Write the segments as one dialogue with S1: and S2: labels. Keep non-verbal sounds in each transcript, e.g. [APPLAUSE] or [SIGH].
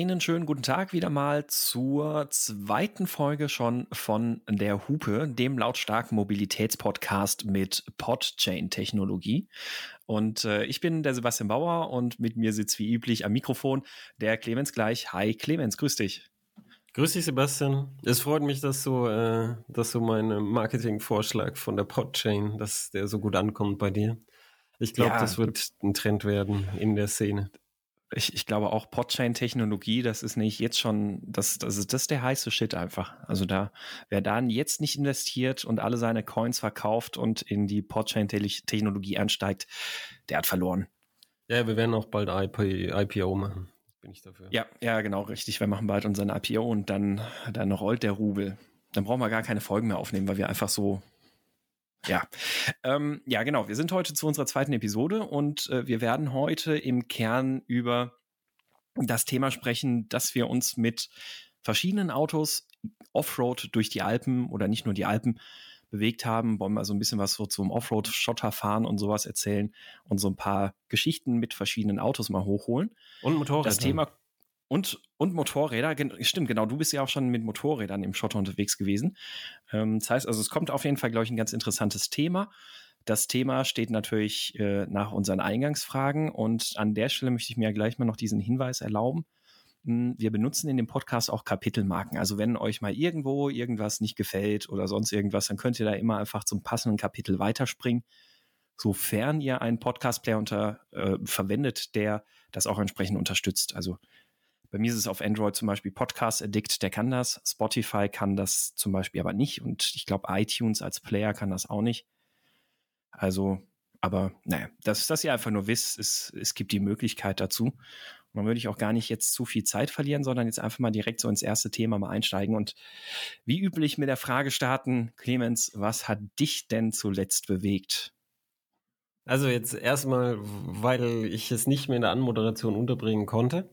S1: Einen schönen guten Tag wieder mal zur zweiten Folge schon von der Hupe, dem lautstarken Mobilitätspodcast mit Podchain-Technologie. Und äh, ich bin der Sebastian Bauer und mit mir sitzt wie üblich am Mikrofon der Clemens gleich. Hi Clemens, grüß dich.
S2: Grüß dich, Sebastian. Es freut mich, dass du, äh, dass du meinen Marketingvorschlag von der Podchain, dass der so gut ankommt bei dir. Ich glaube, ja. das wird ein Trend werden in der Szene
S1: ich, ich glaube auch Podchain-Technologie, das ist nicht jetzt schon, das, das, ist, das ist der heiße Shit einfach. Also da, wer da jetzt nicht investiert und alle seine Coins verkauft und in die Podchain-Technologie einsteigt, der hat verloren.
S2: Ja, wir werden auch bald IP, IPO machen. Bin ich dafür.
S1: Ja, ja, genau, richtig. Wir machen bald unseren IPO und dann, dann rollt der Rubel. Dann brauchen wir gar keine Folgen mehr aufnehmen, weil wir einfach so ja, ähm, ja, genau. Wir sind heute zu unserer zweiten Episode und äh, wir werden heute im Kern über das Thema sprechen, dass wir uns mit verschiedenen Autos Offroad durch die Alpen oder nicht nur die Alpen bewegt haben. Wollen wir so ein bisschen was so zum Offroad-Schotter fahren und sowas erzählen und so ein paar Geschichten mit verschiedenen Autos mal hochholen.
S2: Und Motorräder.
S1: Das Thema und, und Motorräder, stimmt, genau, du bist ja auch schon mit Motorrädern im Schotter unterwegs gewesen. Ähm, das heißt, also es kommt auf jeden Fall, glaube ich, ein ganz interessantes Thema. Das Thema steht natürlich äh, nach unseren Eingangsfragen und an der Stelle möchte ich mir gleich mal noch diesen Hinweis erlauben. Hm, wir benutzen in dem Podcast auch Kapitelmarken. Also wenn euch mal irgendwo irgendwas nicht gefällt oder sonst irgendwas, dann könnt ihr da immer einfach zum passenden Kapitel weiterspringen sofern ihr einen Podcast-Player äh, verwendet, der das auch entsprechend unterstützt. Also bei mir ist es auf Android zum Beispiel Podcast Addict, der kann das. Spotify kann das zum Beispiel aber nicht. Und ich glaube, iTunes als Player kann das auch nicht. Also, aber naja, dass, dass ihr einfach nur wisst, es, es gibt die Möglichkeit dazu. Und dann würde ich auch gar nicht jetzt zu viel Zeit verlieren, sondern jetzt einfach mal direkt so ins erste Thema mal einsteigen und wie üblich mit der Frage starten, Clemens, was hat dich denn zuletzt bewegt?
S2: Also jetzt erstmal, weil ich es nicht mehr in der Anmoderation unterbringen konnte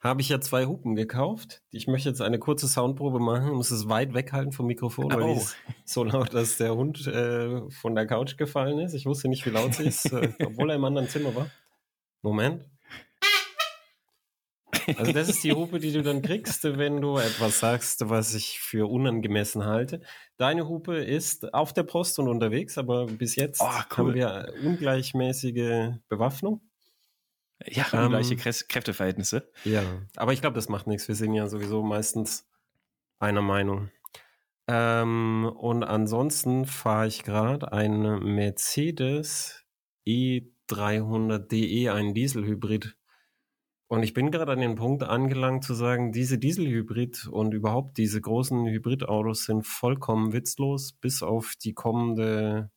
S2: habe ich ja zwei Hupen gekauft. Ich möchte jetzt eine kurze Soundprobe machen, muss es weit weghalten vom Mikrofon, weil oh. die ist so laut, dass der Hund äh, von der Couch gefallen ist. Ich wusste nicht, wie laut sie ist, äh, [LAUGHS] obwohl er im anderen Zimmer war. Moment. Also das ist die Hupe, die du dann kriegst, wenn du etwas sagst, was ich für unangemessen halte. Deine Hupe ist auf der Post und unterwegs, aber bis jetzt oh, cool. haben wir ungleichmäßige Bewaffnung.
S1: Ja, ähm, gleiche Kräfteverhältnisse.
S2: Ja, aber ich glaube, das macht nichts. Wir sind ja sowieso meistens einer Meinung. Ähm, und ansonsten fahre ich gerade einen Mercedes E300DE, einen Dieselhybrid. Und ich bin gerade an den Punkt angelangt zu sagen, diese Dieselhybrid und überhaupt diese großen Hybridautos sind vollkommen witzlos, bis auf die kommende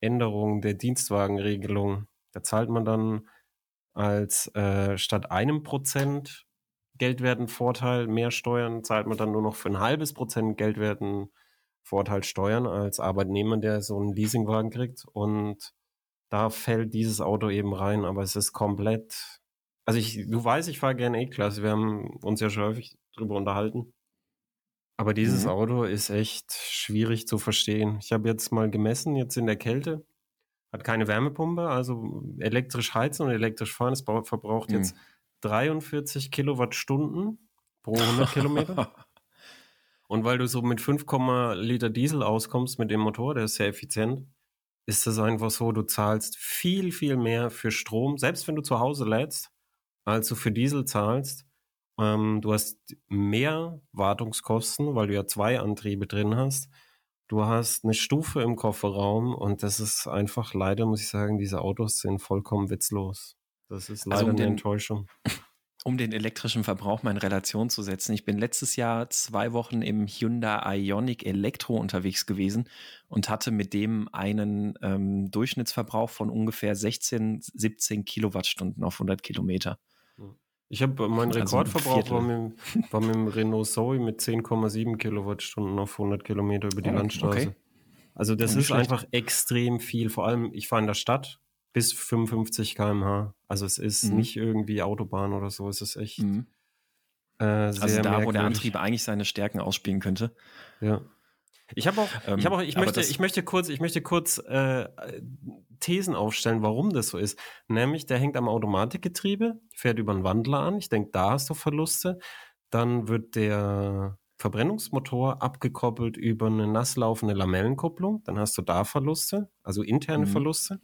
S2: Änderung der Dienstwagenregelung. Da zahlt man dann als äh, statt einem Prozent Geldwertenvorteil mehr Steuern zahlt man dann nur noch für ein halbes Prozent Geldwertenvorteil Steuern als Arbeitnehmer, der so einen Leasingwagen kriegt. Und da fällt dieses Auto eben rein, aber es ist komplett. Also ich, du weißt, ich fahre gerne E-Klasse. Wir haben uns ja schon häufig drüber unterhalten. Aber dieses mhm. Auto ist echt schwierig zu verstehen. Ich habe jetzt mal gemessen, jetzt in der Kälte hat keine Wärmepumpe, also elektrisch heizen und elektrisch fahren. Es verbraucht mhm. jetzt 43 Kilowattstunden pro 100 Kilometer. [LAUGHS] Und weil du so mit 5, Liter Diesel auskommst mit dem Motor, der ist sehr effizient, ist das einfach so, du zahlst viel, viel mehr für Strom, selbst wenn du zu Hause lädst, als du für Diesel zahlst. Ähm, du hast mehr Wartungskosten, weil du ja zwei Antriebe drin hast. Du hast eine Stufe im Kofferraum und das ist einfach leider, muss ich sagen, diese Autos sind vollkommen witzlos. Das ist leider also um eine den, Enttäuschung. [LAUGHS]
S1: Um den elektrischen Verbrauch mal in Relation zu setzen. Ich bin letztes Jahr zwei Wochen im Hyundai Ionic Elektro unterwegs gewesen und hatte mit dem einen ähm, Durchschnittsverbrauch von ungefähr 16, 17 Kilowattstunden auf 100 Kilometer.
S2: Ich habe meinen also Rekordverbrauch war mit, war mit dem Renault Zoe mit 10,7 Kilowattstunden auf 100 Kilometer über die oh, Landstraße. Okay. Also das ist schlecht. einfach extrem viel. Vor allem, ich fahre in der Stadt bis 55 km/h. Also es ist mhm. nicht irgendwie Autobahn oder so. Es ist echt mhm.
S1: äh, sehr Also da, merkwürdig. wo der Antrieb eigentlich seine Stärken ausspielen könnte.
S2: Ja. Ich habe auch, ähm, ich habe auch, ich möchte, ich möchte kurz, ich möchte kurz äh, Thesen aufstellen, warum das so ist. Nämlich, der hängt am Automatikgetriebe, fährt über einen Wandler an. Ich denke, da hast du Verluste. Dann wird der Verbrennungsmotor abgekoppelt über eine nasslaufende Lamellenkupplung. Dann hast du da Verluste, also interne mhm. Verluste.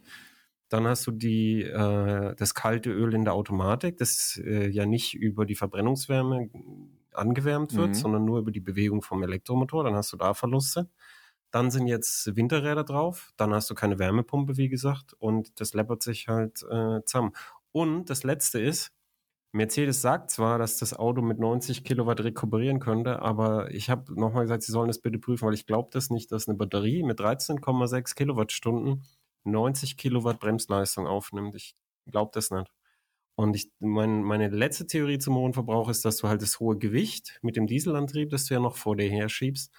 S2: Dann hast du die, äh, das kalte Öl in der Automatik, das äh, ja nicht über die Verbrennungswärme angewärmt wird, mhm. sondern nur über die Bewegung vom Elektromotor. Dann hast du da Verluste. Dann sind jetzt Winterräder drauf. Dann hast du keine Wärmepumpe, wie gesagt. Und das läppert sich halt äh, zusammen. Und das Letzte ist, Mercedes sagt zwar, dass das Auto mit 90 Kilowatt rekuperieren könnte, aber ich habe nochmal gesagt, sie sollen das bitte prüfen, weil ich glaube das nicht, dass eine Batterie mit 13,6 Kilowattstunden 90 Kilowatt Bremsleistung aufnimmt. Ich glaube das nicht. Und ich, mein, meine letzte Theorie zum hohen Verbrauch ist, dass du halt das hohe Gewicht mit dem Dieselantrieb, das du ja noch vor dir her schiebst,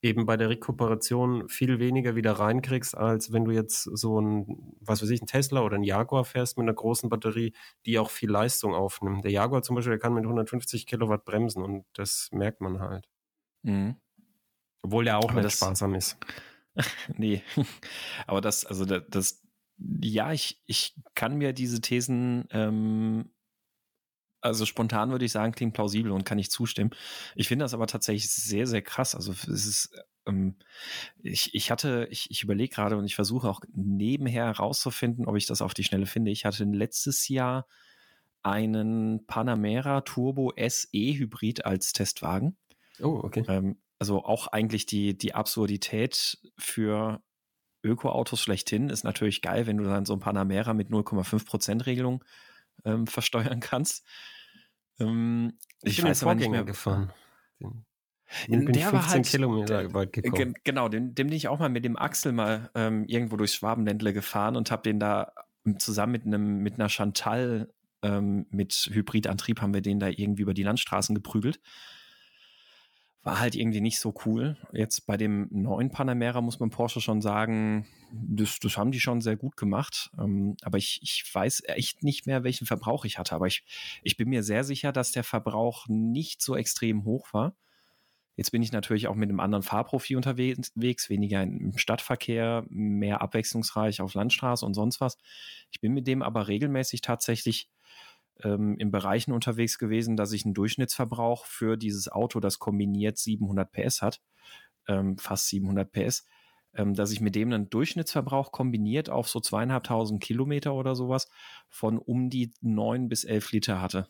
S2: eben bei der Rekuperation viel weniger wieder reinkriegst, als wenn du jetzt so ein, was weiß ich, ein Tesla oder ein Jaguar fährst mit einer großen Batterie, die auch viel Leistung aufnimmt. Der Jaguar zum Beispiel, der kann mit 150 Kilowatt bremsen und das merkt man halt. Mhm. Obwohl der auch Aber nicht sparsam ist. [LAUGHS]
S1: nee, aber das, also das, das, ja, ich, ich kann mir diese Thesen, ähm, also spontan würde ich sagen, klingt plausibel und kann ich zustimmen. Ich finde das aber tatsächlich sehr, sehr krass. Also es ist, ähm, ich, ich hatte, ich, ich überlege gerade und ich versuche auch nebenher herauszufinden, ob ich das auf die Schnelle finde. Ich hatte letztes Jahr einen Panamera Turbo SE Hybrid als Testwagen.
S2: Oh, okay.
S1: Ähm, also auch eigentlich die, die Absurdität für Ökoautos schlechthin ist natürlich geil, wenn du dann so ein Panamera mit 0,5% Regelung ähm, versteuern kannst.
S2: Ähm, ich, ich bin weiß den Vorgänger gefahren.
S1: Den, den bin der 15 war halt, Kilometer weit gekommen. Genau, den, dem bin ich auch mal mit dem Axel mal ähm, irgendwo durchs Schwabenländle gefahren und habe den da zusammen mit einem mit einer Chantal ähm, mit Hybridantrieb haben wir den da irgendwie über die Landstraßen geprügelt war halt irgendwie nicht so cool. Jetzt bei dem neuen Panamera muss man Porsche schon sagen, das, das haben die schon sehr gut gemacht. Ähm, aber ich, ich weiß echt nicht mehr, welchen Verbrauch ich hatte. Aber ich, ich bin mir sehr sicher, dass der Verbrauch nicht so extrem hoch war. Jetzt bin ich natürlich auch mit einem anderen Fahrprofil unterwegs, weniger im Stadtverkehr, mehr abwechslungsreich auf Landstraße und sonst was. Ich bin mit dem aber regelmäßig tatsächlich ähm, in Bereichen unterwegs gewesen, dass ich einen Durchschnittsverbrauch für dieses Auto, das kombiniert 700 PS hat, ähm, fast 700 PS, ähm, dass ich mit dem einen Durchschnittsverbrauch kombiniert auf so zweieinhalbtausend Kilometer oder sowas von um die neun bis elf Liter hatte.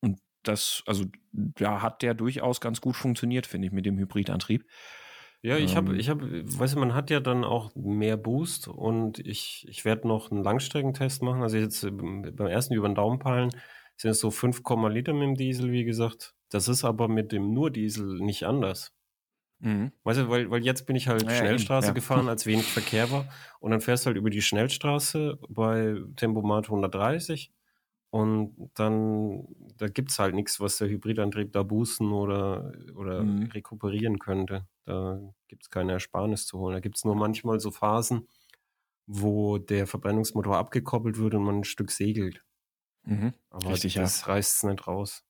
S1: Und das, also da hat der durchaus ganz gut funktioniert, finde ich, mit dem Hybridantrieb.
S2: Ja, ich habe, ähm. ich habe, weißt du, man hat ja dann auch mehr Boost und ich, ich werde noch einen Langstreckentest machen. Also jetzt äh, beim ersten über den Daumen peilen sind es so 5, Liter mit dem Diesel, wie gesagt. Das ist aber mit dem nur Diesel nicht anders. Mhm. Weißt du, weil, weil jetzt bin ich halt ja, Schnellstraße ja. gefahren, [LAUGHS] als wenig Verkehr war. Und dann fährst du halt über die Schnellstraße bei Tempomat 130 und dann, da gibt's halt nichts, was der Hybridantrieb da boosten oder, oder mhm. rekuperieren könnte. Da gibt's keine Ersparnis zu holen. Da gibt's nur manchmal so Phasen, wo der Verbrennungsmotor abgekoppelt wird und man ein Stück segelt. Mhm. Aber Richtig, das ja. reißt nicht raus.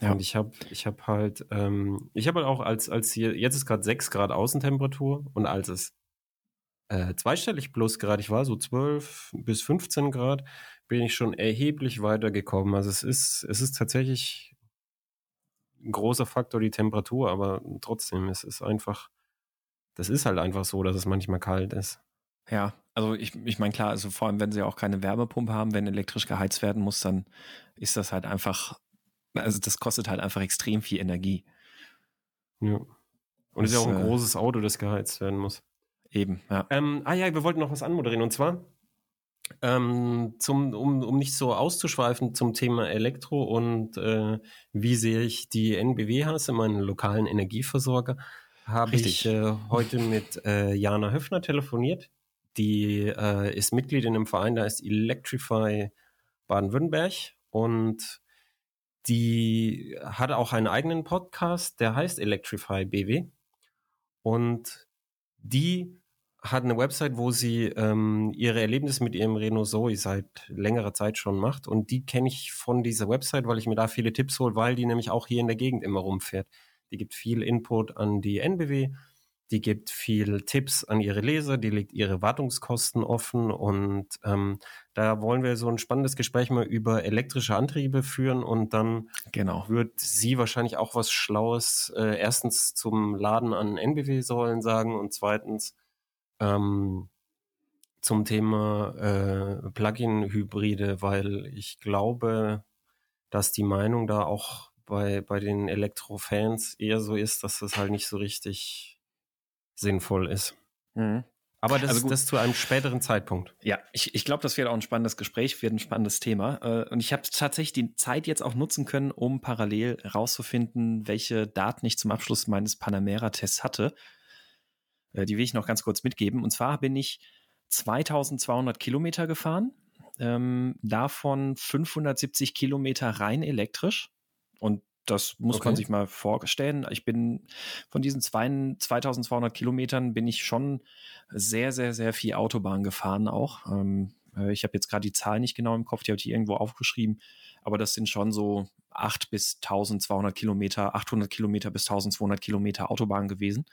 S2: Ja. Und ich habe ich hab halt, ähm, ich habe halt auch als, als hier, jetzt ist gerade 6 Grad Außentemperatur und als es äh, zweistellig plus Grad, ich war so 12 bis 15 Grad, bin ich schon erheblich weitergekommen. Also es ist, es ist tatsächlich ein großer Faktor die Temperatur, aber trotzdem, es ist einfach, das ist halt einfach so, dass es manchmal kalt ist.
S1: Ja, also ich, ich meine, klar, also vor allem, wenn sie auch keine Wärmepumpe haben, wenn elektrisch geheizt werden muss, dann ist das halt einfach, also das kostet halt einfach extrem viel Energie.
S2: Ja. Und es ist ja auch ein äh, großes Auto, das geheizt werden muss.
S1: Eben,
S2: ja. Ähm, ah ja, wir wollten noch was anmoderieren und zwar ähm, zum, um, um nicht so auszuschweifen zum Thema Elektro und äh, wie sehe ich die NBW-Hasse, meinen lokalen Energieversorger, habe ich äh, heute mit äh, Jana Höfner telefoniert. Die äh, ist Mitglied in einem Verein, da ist Electrify Baden-Württemberg und die hat auch einen eigenen Podcast, der heißt Electrify BW. Und die hat eine Website, wo sie ähm, ihre Erlebnisse mit ihrem Renault Zoe seit längerer Zeit schon macht. Und die kenne ich von dieser Website, weil ich mir da viele Tipps hole, weil die nämlich auch hier in der Gegend immer rumfährt. die gibt viel Input an die NBW, die gibt viel Tipps an ihre Leser, die legt ihre Wartungskosten offen und ähm, da wollen wir so ein spannendes Gespräch mal über elektrische Antriebe führen und dann
S1: genau.
S2: wird sie wahrscheinlich auch was Schlaues äh, erstens zum Laden an NBW-Säulen sagen und zweitens ähm, zum Thema äh, Plug-in-Hybride, weil ich glaube, dass die Meinung da auch bei, bei den Elektrofans eher so ist, dass das halt nicht so richtig sinnvoll ist. Mhm. Aber das, also das zu einem späteren Zeitpunkt.
S1: Ja, ich, ich glaube, das wird auch ein spannendes Gespräch, wird ein spannendes Thema. Äh, und ich habe tatsächlich die Zeit jetzt auch nutzen können, um parallel rauszufinden, welche Daten ich zum Abschluss meines Panamera-Tests hatte. Äh, die will ich noch ganz kurz mitgeben. Und zwar bin ich 2200 Kilometer gefahren, ähm, davon 570 Kilometer rein elektrisch. Und das muss okay. man sich mal vorstellen. Ich bin von diesen zwei, 2200 Kilometern bin ich schon sehr, sehr, sehr viel Autobahn gefahren auch. Ähm, äh, ich habe jetzt gerade die Zahl nicht genau im Kopf, die habe ich irgendwo aufgeschrieben, aber das sind schon so 8 bis 1200 Kilometer, 800 Kilometer bis 1200 Kilometer Autobahn gewesen.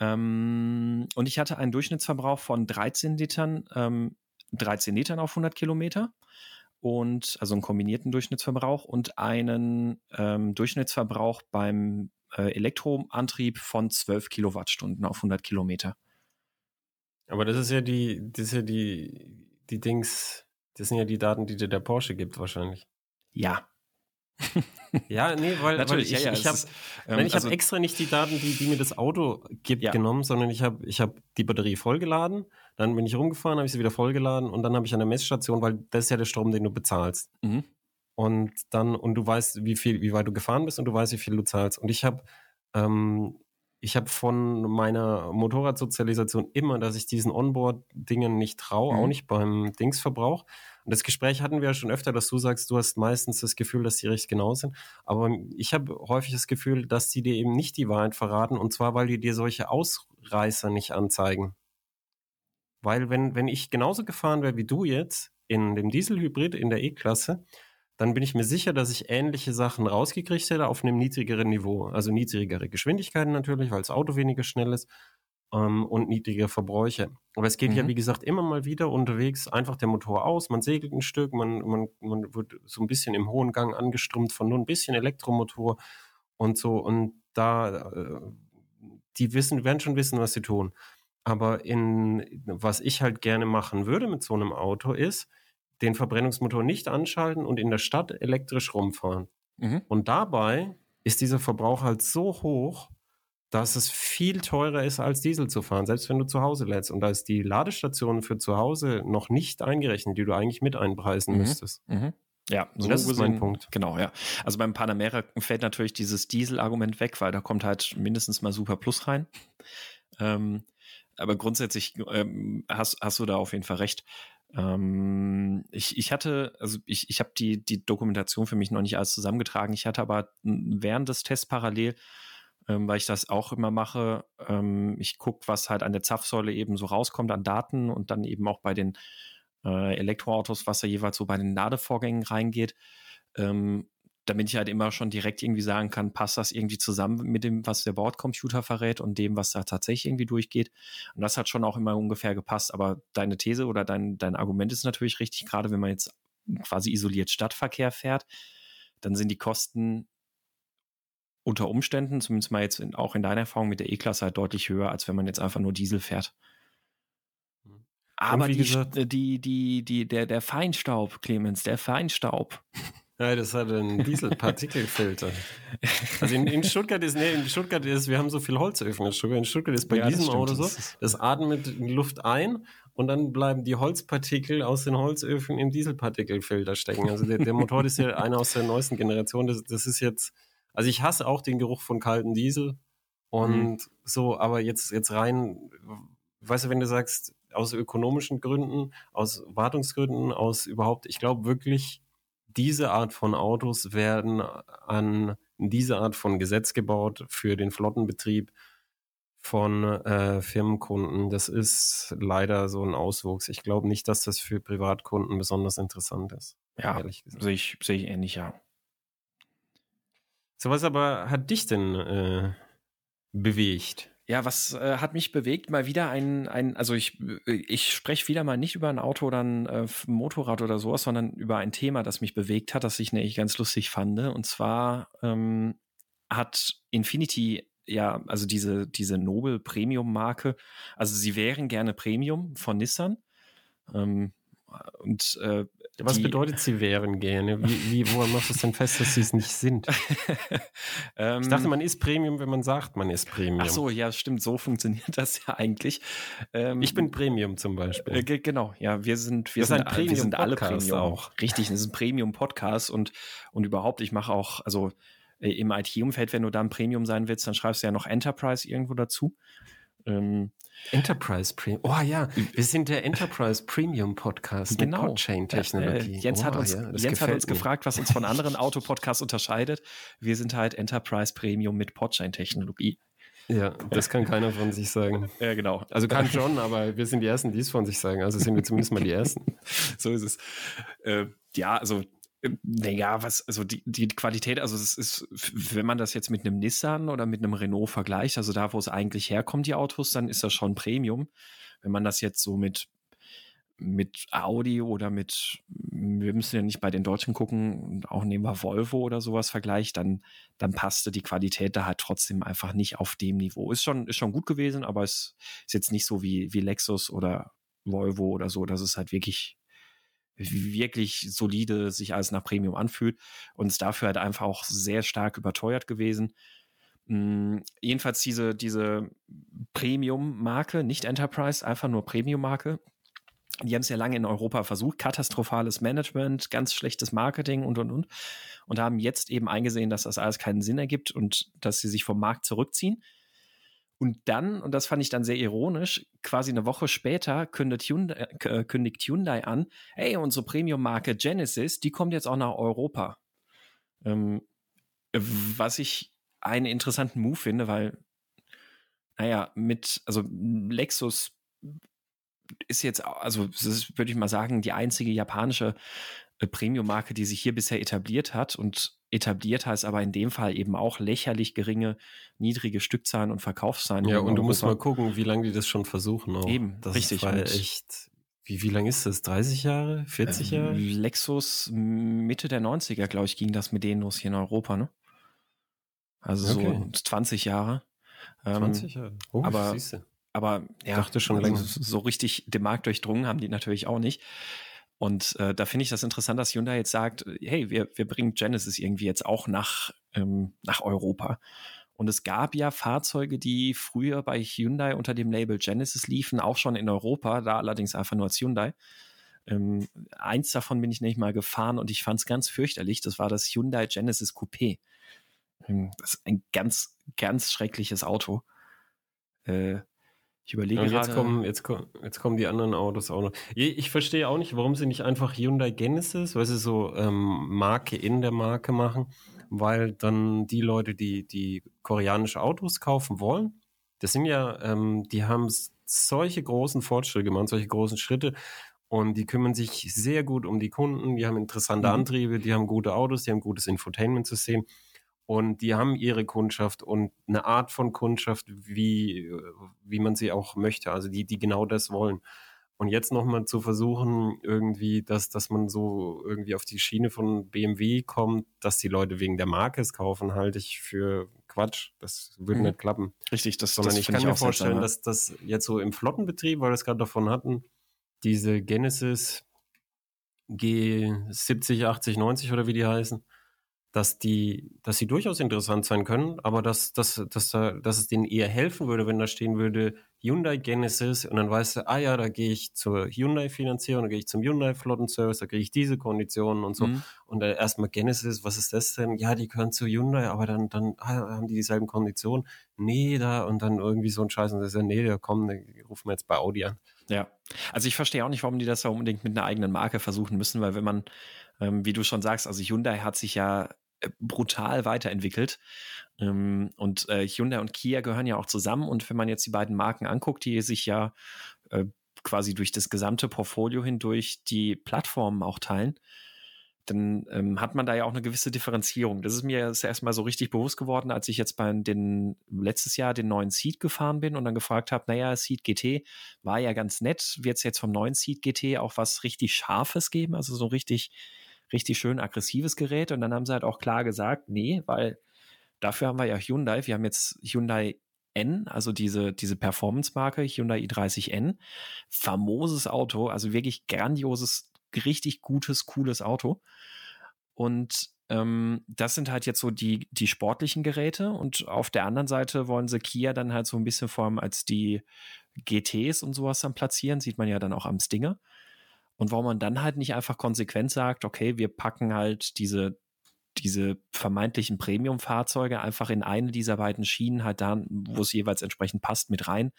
S1: Ähm, und ich hatte einen Durchschnittsverbrauch von 13 Litern, ähm, 13 Litern auf 100 Kilometer und also einen kombinierten Durchschnittsverbrauch und einen ähm, Durchschnittsverbrauch beim äh, Elektroantrieb von 12 Kilowattstunden auf 100 Kilometer.
S2: Aber das ist ja die, das ist ja die, die Dings, das sind ja die Daten, die dir der Porsche gibt wahrscheinlich.
S1: Ja,
S2: ja, nee, weil,
S1: Natürlich,
S2: weil ich,
S1: ja, ja,
S2: ich habe ähm, ich also, hab extra nicht die Daten, die, die mir das Auto gibt, ja. genommen, sondern ich habe ich hab die Batterie vollgeladen, dann bin ich rumgefahren, habe ich sie wieder vollgeladen und dann habe ich an der Messstation, weil das ist ja der Strom, den du bezahlst. Mhm. Und dann, und du weißt, wie viel, wie weit du gefahren bist und du weißt, wie viel du zahlst. Und ich habe ähm, ich habe von meiner Motorradsozialisation immer, dass ich diesen Onboard-Dingen nicht traue, mhm. auch nicht beim Dingsverbrauch. Und das Gespräch hatten wir ja schon öfter, dass du sagst, du hast meistens das Gefühl, dass die recht genau sind. Aber ich habe häufig das Gefühl, dass die dir eben nicht die Wahrheit verraten. Und zwar, weil die dir solche Ausreißer nicht anzeigen. Weil wenn, wenn ich genauso gefahren wäre wie du jetzt in dem Dieselhybrid in der E-Klasse, dann bin ich mir sicher, dass ich ähnliche Sachen rausgekriegt hätte auf einem niedrigeren Niveau. Also niedrigere Geschwindigkeiten natürlich, weil das Auto weniger schnell ist ähm, und niedrigere Verbräuche. Aber es geht mhm. ja, wie gesagt, immer mal wieder unterwegs einfach der Motor aus, man segelt ein Stück, man, man, man wird so ein bisschen im hohen Gang angeströmt von nur ein bisschen Elektromotor und so. Und da, äh, die wissen, werden schon wissen, was sie tun. Aber in, was ich halt gerne machen würde mit so einem Auto ist, den Verbrennungsmotor nicht anschalten und in der Stadt elektrisch rumfahren. Mhm. Und dabei ist dieser Verbrauch halt so hoch, dass es viel teurer ist, als Diesel zu fahren, selbst wenn du zu Hause lädst. Und da ist die Ladestation für zu Hause noch nicht eingerechnet, die du eigentlich mit einpreisen mhm. müsstest.
S1: Mhm. Ja, so das ist mein Punkt. Genau, ja. Also beim Panamera fällt natürlich dieses Diesel-Argument weg, weil da kommt halt mindestens mal Super Plus rein. Ähm, aber grundsätzlich ähm, hast, hast du da auf jeden Fall recht. Ähm, ich, ich hatte, also ich, ich habe die, die Dokumentation für mich noch nicht alles zusammengetragen. Ich hatte aber während des Tests parallel, ähm, weil ich das auch immer mache, ähm, ich gucke, was halt an der Zapfsäule eben so rauskommt an Daten und dann eben auch bei den äh, Elektroautos, was da jeweils so bei den Ladevorgängen reingeht. Ähm, damit ich halt immer schon direkt irgendwie sagen kann, passt das irgendwie zusammen mit dem, was der Bordcomputer verrät und dem, was da tatsächlich irgendwie durchgeht. Und das hat schon auch immer ungefähr gepasst. Aber deine These oder dein, dein Argument ist natürlich richtig, gerade wenn man jetzt quasi isoliert Stadtverkehr fährt, dann sind die Kosten unter Umständen, zumindest mal jetzt in, auch in deiner Erfahrung mit der E-Klasse halt deutlich höher, als wenn man jetzt einfach nur Diesel fährt. Mhm. Aber die, die, die, die, der, der Feinstaub, Clemens, der Feinstaub.
S2: Ja, das hat einen [LAUGHS] Dieselpartikelfilter. also in, in, Stuttgart ist, nee, in Stuttgart ist, wir haben so viel Holzöfen in Stuttgart. In Stuttgart ist bei ja, diesem Auto so, das atmet Luft ein und dann bleiben die Holzpartikel aus den Holzöfen im Dieselpartikelfilter stecken. Also der, der Motor ist ja einer aus der neuesten Generation. Das, das ist jetzt, also ich hasse auch den Geruch von kaltem Diesel und mhm. so, aber jetzt, jetzt rein, weißt du, wenn du sagst, aus ökonomischen Gründen, aus Wartungsgründen, aus überhaupt, ich glaube wirklich, diese Art von Autos werden an diese Art von Gesetz gebaut für den Flottenbetrieb von äh, Firmenkunden. Das ist leider so ein Auswuchs. Ich glaube nicht, dass das für Privatkunden besonders interessant ist.
S1: Ja, sehe ich, sehe ich ähnlich, ja.
S2: So was aber hat dich denn äh, bewegt?
S1: Ja, was äh, hat mich bewegt? Mal wieder ein, ein also ich, ich spreche wieder mal nicht über ein Auto oder ein äh, Motorrad oder sowas, sondern über ein Thema, das mich bewegt hat, das ich nämlich ganz lustig fand. Und zwar ähm, hat Infinity ja, also diese, diese Nobel Premium Marke, also sie wären gerne Premium von Nissan. Ähm, und äh,
S2: was bedeutet, sie wären gerne? Wie, wie, woran machst du es denn fest, dass sie es nicht sind? [LAUGHS] ähm, ich dachte, man ist Premium, wenn man sagt, man ist Premium.
S1: Ach so, ja, stimmt. So funktioniert das ja eigentlich.
S2: Ähm, ich bin Premium zum Beispiel.
S1: Äh, genau, ja, wir sind, wir sind, ein wir sind alle Premium auch. Richtig, das ist ein Premium-Podcast und, und überhaupt, ich mache auch, also äh, im IT-Umfeld, wenn du da ein Premium sein willst, dann schreibst du ja noch Enterprise irgendwo dazu.
S2: Ähm, Enterprise Premium. Oh ja, wir sind der Enterprise Premium Podcast
S1: genau. mit Podchain-Technologie. Äh, Jens, oh, hat uns, ja, Jens hat uns gefragt, was uns von anderen [LAUGHS] Autopodcasts unterscheidet. Wir sind halt Enterprise Premium mit Podchain-Technologie.
S2: Ja, das kann keiner von sich sagen. [LAUGHS]
S1: Ja, genau.
S2: Also kann schon, aber wir sind die Ersten, die es von sich sagen. Also sind wir zumindest mal die Ersten. [LAUGHS]
S1: so ist es. Äh, ja, also naja, was, also die, die Qualität, also es ist, wenn man das jetzt mit einem Nissan oder mit einem Renault vergleicht, also da, wo es eigentlich herkommt, die Autos, dann ist das schon Premium. Wenn man das jetzt so mit, mit Audi oder mit, wir müssen ja nicht bei den Deutschen gucken, auch nehmen wir Volvo oder sowas vergleicht, dann, dann passte die Qualität da halt trotzdem einfach nicht auf dem Niveau. Ist schon, ist schon gut gewesen, aber es ist jetzt nicht so wie, wie Lexus oder Volvo oder so, dass es halt wirklich wirklich solide sich alles nach Premium anfühlt und ist dafür halt einfach auch sehr stark überteuert gewesen. Mhm, jedenfalls diese, diese Premium-Marke, nicht Enterprise, einfach nur Premium-Marke. Die haben es ja lange in Europa versucht, katastrophales Management, ganz schlechtes Marketing und und und. Und haben jetzt eben eingesehen, dass das alles keinen Sinn ergibt und dass sie sich vom Markt zurückziehen. Und dann, und das fand ich dann sehr ironisch, quasi eine Woche später kündigt Hyundai, äh, kündigt Hyundai an, hey, unsere Premium-Marke Genesis, die kommt jetzt auch nach Europa. Ähm, was ich einen interessanten Move finde, weil, naja, mit, also Lexus ist jetzt, also das würde ich mal sagen, die einzige japanische äh, Premium-Marke, die sich hier bisher etabliert hat. Und etabliert heißt aber in dem Fall eben auch lächerlich geringe, niedrige Stückzahlen und Verkaufszahlen.
S2: Ja, und du musst mal gucken, wie lange die das schon versuchen. Auch.
S1: Eben,
S2: das
S1: richtig.
S2: War echt, wie, wie lange ist das? 30 Jahre? 40 ähm, Jahre?
S1: Lexus Mitte der 90er, glaube ich, ging das mit denen los hier in Europa, ne? Also okay. so 20 Jahre.
S2: 20 ähm, Jahre. Oh,
S1: aber, siehste. aber ja, ich dachte schon also länger. So richtig den Markt durchdrungen haben die natürlich auch nicht. Und äh, da finde ich das interessant, dass Hyundai jetzt sagt, hey, wir, wir bringen Genesis irgendwie jetzt auch nach, ähm, nach Europa. Und es gab ja Fahrzeuge, die früher bei Hyundai unter dem Label Genesis liefen, auch schon in Europa, da allerdings einfach nur als Hyundai. Ähm, eins davon bin ich nicht mal gefahren und ich fand es ganz fürchterlich. Das war das Hyundai Genesis Coupé. Ähm, das ist ein ganz, ganz schreckliches Auto. Äh, ich überlege
S2: ja,
S1: jetzt
S2: gerade. Kommen, jetzt, kommen, jetzt kommen die anderen Autos auch noch. Ich verstehe auch nicht, warum sie nicht einfach Hyundai Genesis, weil sie so ähm, Marke in der Marke machen, weil dann die Leute, die, die koreanische Autos kaufen wollen, das sind ja, ähm, die haben solche großen Fortschritte gemacht, solche großen Schritte und die kümmern sich sehr gut um die Kunden, die haben interessante mhm. Antriebe, die haben gute Autos, die haben gutes Infotainment-System. Und die haben ihre Kundschaft und eine Art von Kundschaft, wie, wie man sie auch möchte. Also die, die genau das wollen. Und jetzt nochmal zu versuchen, irgendwie, dass, dass man so irgendwie auf die Schiene von BMW kommt, dass die Leute wegen der Marke es kaufen, halte ich für Quatsch. Das würde mhm. nicht klappen.
S1: Richtig, das
S2: Sondern
S1: das
S2: ich kann ich mir vorstellen, dass das jetzt so im Flottenbetrieb, weil wir es gerade davon hatten, diese Genesis G70, 80, 90 oder wie die heißen, dass die, dass sie durchaus interessant sein können, aber dass, dass, dass, dass es denen eher helfen würde, wenn da stehen würde Hyundai Genesis und dann weißt du, ah ja, da gehe ich zur Hyundai Finanzierung, da gehe ich zum Hyundai Flottenservice, da kriege ich diese Konditionen und so. Mhm. Und dann erstmal Genesis, was ist das denn? Ja, die gehören zu Hyundai, aber dann, dann ah, haben die dieselben Konditionen. Nee, da und dann irgendwie so ein Scheiß und das ist ja, nee, da kommen, rufen wir jetzt bei Audi an.
S1: Ja, also ich verstehe auch nicht, warum die das ja unbedingt mit einer eigenen Marke versuchen müssen, weil wenn man, ähm, wie du schon sagst, also Hyundai hat sich ja brutal weiterentwickelt. Ähm, und äh, Hyundai und Kia gehören ja auch zusammen. Und wenn man jetzt die beiden Marken anguckt, die sich ja äh, quasi durch das gesamte Portfolio hindurch die Plattformen auch teilen, dann ähm, hat man da ja auch eine gewisse Differenzierung. Das ist mir erstmal so richtig bewusst geworden, als ich jetzt bei den letztes Jahr den neuen Seed gefahren bin und dann gefragt habe, naja, Seed GT war ja ganz nett. Wird es jetzt vom neuen Seed GT auch was richtig Scharfes geben? Also so richtig, richtig schön aggressives Gerät. Und dann haben sie halt auch klar gesagt, nee, weil dafür haben wir ja Hyundai. Wir haben jetzt Hyundai N, also diese, diese Performance-Marke, Hyundai i30N. Famoses Auto, also wirklich grandioses richtig gutes, cooles Auto. Und ähm, das sind halt jetzt so die, die sportlichen Geräte. Und auf der anderen Seite wollen sie Kia dann halt so ein bisschen vor allem als die GTs und sowas dann platzieren. Sieht man ja dann auch am Stinger. Und warum man dann halt nicht einfach konsequent sagt, okay, wir packen halt diese, diese vermeintlichen Premium-Fahrzeuge einfach in eine dieser beiden Schienen halt da, wo es jeweils entsprechend passt, mit rein,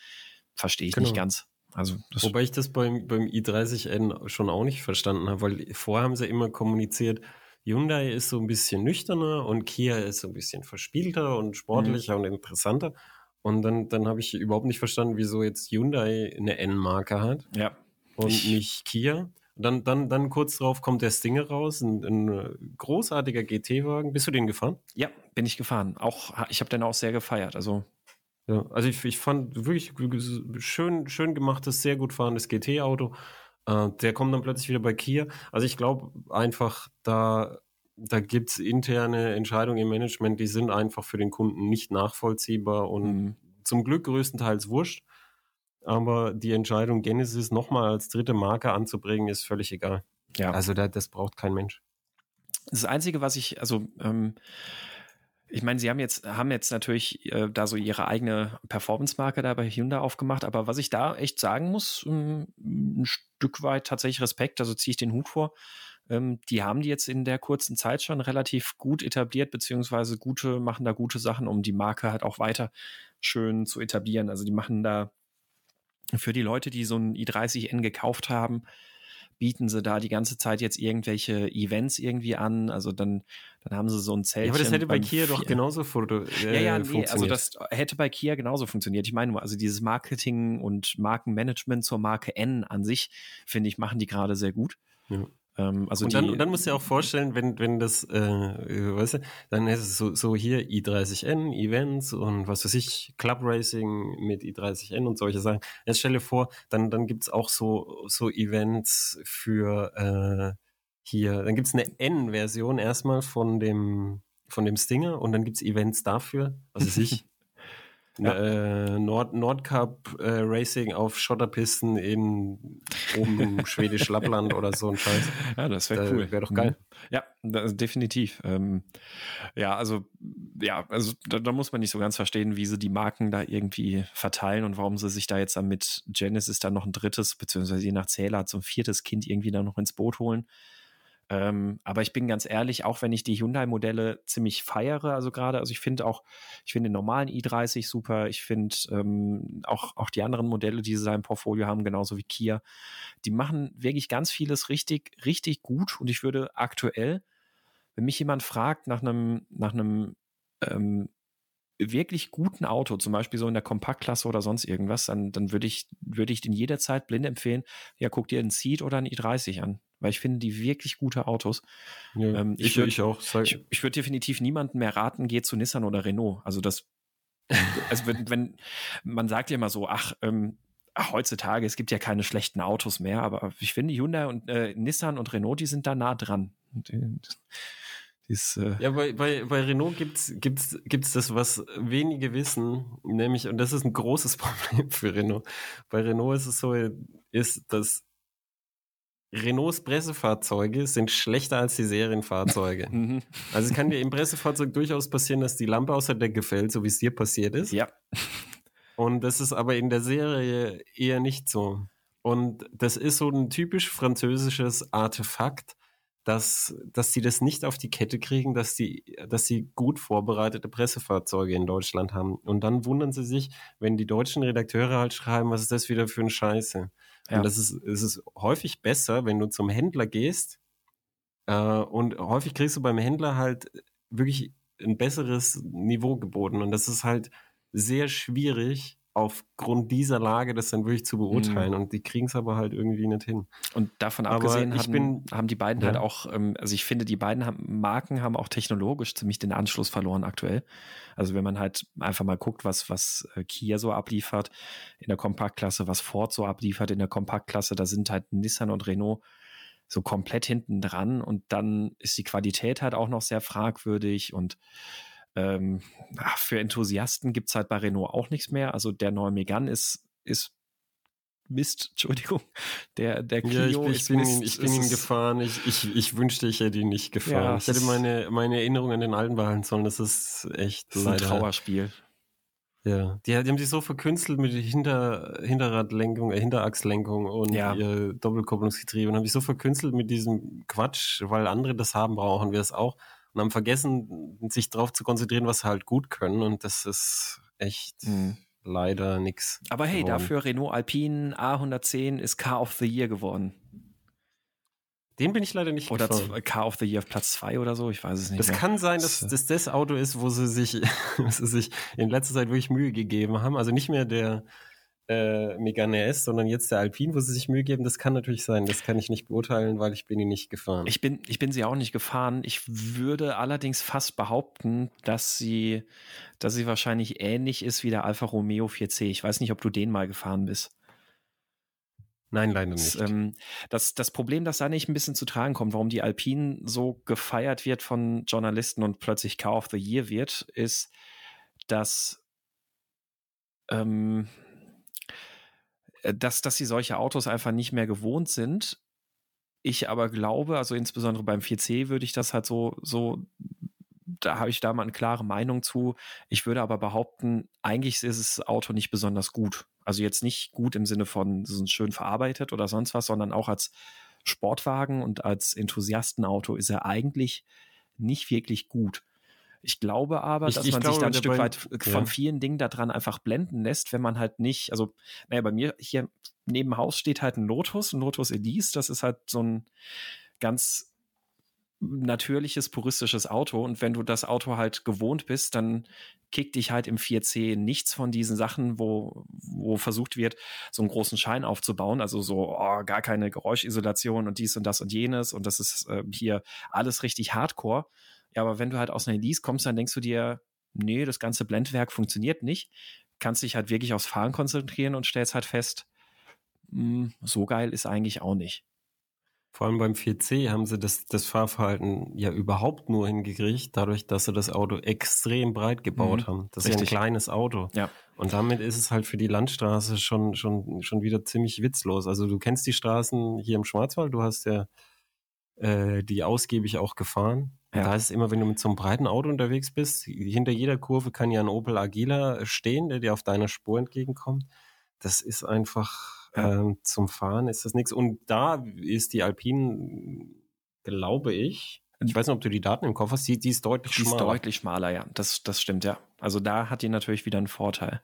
S1: verstehe ich genau. nicht ganz.
S2: Also Wobei ich das beim, beim i30N schon auch nicht verstanden habe, weil vorher haben sie immer kommuniziert, Hyundai ist so ein bisschen nüchterner und Kia ist so ein bisschen verspielter und sportlicher mhm. und interessanter. Und dann, dann habe ich überhaupt nicht verstanden, wieso jetzt Hyundai eine N-Marke hat
S1: ja.
S2: Und ich. nicht Kia. Dann, dann, dann kurz drauf kommt der Stinger raus, ein, ein großartiger GT-Wagen. Bist du den gefahren?
S1: Ja, bin ich gefahren. Auch, ich habe den auch sehr gefeiert. Also
S2: ja, also ich, ich fand wirklich schön, schön gemachtes, sehr gut fahrendes GT-Auto. Äh, der kommt dann plötzlich wieder bei Kia. Also ich glaube einfach, da, da gibt es interne Entscheidungen im Management, die sind einfach für den Kunden nicht nachvollziehbar und mhm. zum Glück größtenteils wurscht. Aber die Entscheidung, Genesis nochmal als dritte Marke anzubringen, ist völlig egal. Ja. Also da, das braucht kein Mensch.
S1: Das Einzige, was ich, also ähm, ich meine, sie haben jetzt, haben jetzt natürlich äh, da so ihre eigene Performance-Marke da bei Hyundai aufgemacht, aber was ich da echt sagen muss, ähm, ein Stück weit tatsächlich Respekt, also ziehe ich den Hut vor. Ähm, die haben die jetzt in der kurzen Zeit schon relativ gut etabliert, beziehungsweise gute, machen da gute Sachen, um die Marke halt auch weiter schön zu etablieren. Also die machen da für die Leute, die so ein i30N gekauft haben, bieten sie da die ganze Zeit jetzt irgendwelche Events irgendwie an. Also dann, dann haben sie so ein Zelt. Ja,
S2: aber das hätte bei Kia doch genauso
S1: äh, Ja, ja, nee, also das hätte bei Kia genauso funktioniert. Ich meine, also dieses Marketing und Markenmanagement zur Marke N an sich, finde ich, machen die gerade sehr gut. Ja.
S2: Ähm, also und, dann, und dann musst du dir auch vorstellen, wenn, wenn das, äh, weißt du, dann ist es so, so hier i30N, Events und was weiß ich, Club Racing mit i30N und solche Sachen. Jetzt stelle vor, dann, dann gibt's auch so, so Events für äh, hier, dann gibt's eine N-Version erstmal von dem, von dem Stinger und dann gibt's Events dafür, was weiß ich. [LAUGHS] ja. äh, Nord Nordcup äh, Racing auf Schotterpisten in oben im [LAUGHS] schwedisch Lappland oder so ein Scheiß.
S1: Ja, das wäre cool.
S2: Wäre doch geil.
S1: Mhm. Ja, das, definitiv. Ähm, ja, also ja, also da, da, muss man nicht so ganz verstehen, wie sie die Marken da irgendwie verteilen und warum sie sich da jetzt dann mit Genesis dann noch ein drittes, beziehungsweise je nach Zähler zum viertes Kind irgendwie dann noch ins Boot holen. Ähm, aber ich bin ganz ehrlich, auch wenn ich die Hyundai-Modelle ziemlich feiere, also gerade, also ich finde auch, ich finde den normalen i30 super, ich finde ähm, auch, auch die anderen Modelle, die sie da im Portfolio haben, genauso wie Kia, die machen wirklich ganz vieles richtig, richtig gut. Und ich würde aktuell, wenn mich jemand fragt nach einem, nach einem ähm, wirklich guten Auto, zum Beispiel so in der Kompaktklasse oder sonst irgendwas, dann, dann würde ich, würde ich den jederzeit blind empfehlen, ja, guck dir einen Seat oder einen i30 an weil ich finde die wirklich gute Autos.
S2: Ja, ähm, ich, ich, würd, ich auch.
S1: Ich, ich würde definitiv niemanden mehr raten, geh zu Nissan oder Renault. Also das, [LAUGHS] also wenn, wenn man sagt ja immer so, ach, ähm, ach, heutzutage, es gibt ja keine schlechten Autos mehr, aber ich finde Hyundai und äh, Nissan und Renault, die sind da nah dran.
S2: Dies, äh ja, bei, bei, bei Renault gibt's gibt's, gibt's das, was wenige wissen, nämlich, und das ist ein großes [LAUGHS] Problem für Renault. Bei Renault ist es so, ist, dass Renaults Pressefahrzeuge sind schlechter als die Serienfahrzeuge. [LAUGHS] Mhm. also es kann dir im Pressefahrzeug durchaus passieren, dass die Lampe aus der Decke fällt, so wie es dir passiert ist.
S1: Ja.
S2: Und das ist aber in der Serie eher nicht so. Und das ist so ein typisch französisches Artefakt, dass, dass sie das nicht auf die Kette kriegen, dass, die, dass sie gut vorbereitete Pressefahrzeuge in Deutschland haben. Und dann wundern sie sich, wenn die deutschen Redakteure halt schreiben, was ist das wieder für ein Scheiße. Ja. Und das ist, es ist häufig besser, wenn du zum Händler gehst äh, und häufig kriegst du beim Händler halt wirklich ein besseres Niveau geboten. Und das ist halt sehr schwierig, aufgrund dieser Lage das dann wirklich zu beurteilen. Mhm. Und die kriegen es aber halt irgendwie nicht hin.
S1: Und davon abgesehen haben, bin, haben, die beiden halt ja. halt auch, ähm, also ich finde, die beiden haben, Marken haben auch technologisch ziemlich den Anschluss verloren aktuell. Also wenn man halt einfach mal guckt, was, was äh, Kia so abliefert in der Kompaktklasse, was Ford so abliefert in der Kompaktklasse, da sind halt Nissan und Renault so komplett hinten dran und dann ist die Qualität halt auch noch sehr fragwürdig und ähm, für Enthusiasten gibt es halt bei Renault auch nichts mehr. Also der neue Megane ist, ist Mist, [LAUGHS] Entschuldigung. Der, der
S2: Clio ja, ich, bin, ich bin, Mist. Ihn, ich bin ihn gefahren. Ich, ich, ich wünschte, ich hätte ihn nicht gefahren. Ja, ich hätte meine, meine Erinnerung an den alten behalten sollen. Das ist echt
S1: das ist ein Trauerspiel.
S2: Ja, die, die, haben sich so verkünstelt mit Hinter, Hinterradlenkung, äh, Hinterachslenkung und ja. ihr Doppelkupplungsgetriebe und haben sich so verkünstelt mit diesem Quatsch, weil andere das haben, brauchen wir es auch und haben vergessen, sich darauf zu konzentrieren, was sie halt gut können und das ist echt mhm. leider nichts.
S1: Aber hey, geworden. dafür Renault Alpine A110 ist Car of the Year geworden.
S2: Den bin ich leider nicht
S1: Oder gefahren. Car of the Year auf Platz 2 oder so, ich weiß es nicht.
S2: Das mehr. kann sein, dass das das Auto ist, wo sie sich, [LAUGHS] sie sich in letzter Zeit wirklich Mühe gegeben haben. Also nicht mehr der äh, Megane S, sondern jetzt der Alpine, wo sie sich Mühe geben. Das kann natürlich sein. Das kann ich nicht beurteilen, weil ich bin ihn nicht gefahren.
S1: Ich bin, ich bin sie auch nicht gefahren. Ich würde allerdings fast behaupten, dass sie, dass sie wahrscheinlich ähnlich ist wie der Alfa Romeo 4C. Ich weiß nicht, ob du den mal gefahren bist.
S2: Nein, leider nicht.
S1: Das, ähm, das, das Problem, das da nicht ein bisschen zu tragen kommt, warum die Alpine so gefeiert wird von Journalisten und plötzlich Car of the Year wird, ist, dass, ähm, dass, dass sie solche Autos einfach nicht mehr gewohnt sind. Ich aber glaube, also insbesondere beim 4C würde ich das halt so, so da habe ich da mal eine klare Meinung zu. Ich würde aber behaupten, eigentlich ist das Auto nicht besonders gut. Also jetzt nicht gut im Sinne von so schön verarbeitet oder sonst was, sondern auch als Sportwagen und als Enthusiastenauto ist er eigentlich nicht wirklich gut. Ich glaube aber, ich, dass ich man glaube, sich da ein Stück weit von ja. vielen Dingen daran einfach blenden lässt, wenn man halt nicht, also, naja, bei mir hier neben Haus steht halt ein Lotus, ein Lotus Elise, das ist halt so ein ganz natürliches, puristisches Auto. Und wenn du das Auto halt gewohnt bist, dann kickt dich halt im 4C nichts von diesen Sachen, wo, wo versucht wird, so einen großen Schein aufzubauen. Also so, oh, gar keine Geräuschisolation und dies und das und jenes. Und das ist äh, hier alles richtig hardcore. Ja, aber wenn du halt aus einer Elise kommst, dann denkst du dir, nee, das ganze Blendwerk funktioniert nicht. Kannst dich halt wirklich aufs Fahren konzentrieren und stellst halt fest, mh, hm, so geil ist eigentlich auch nicht.
S2: Vor allem beim 4C haben sie das, das Fahrverhalten ja überhaupt nur hingekriegt, dadurch, dass sie das Auto extrem breit gebaut mhm, haben. Das richtig. ist ja ein kleines Auto.
S1: Ja.
S2: Und damit ist es halt für die Landstraße schon, schon, schon wieder ziemlich witzlos. Also du kennst die Straßen hier im Schwarzwald, du hast ja äh, die ausgiebig auch gefahren. Ja. Da ist es immer, wenn du mit so einem breiten Auto unterwegs bist, hinter jeder Kurve kann ja ein Opel Agila stehen, der dir auf deiner Spur entgegenkommt. Das ist einfach ähm, zum Fahren ist das nichts. Und da ist die Alpine, glaube ich, ich weiß nicht, ob du die Daten im Kopf hast, die, die ist deutlich die schmaler. Die ist
S1: deutlich schmaler, ja. Das, das stimmt, ja. Also da hat die natürlich wieder einen Vorteil.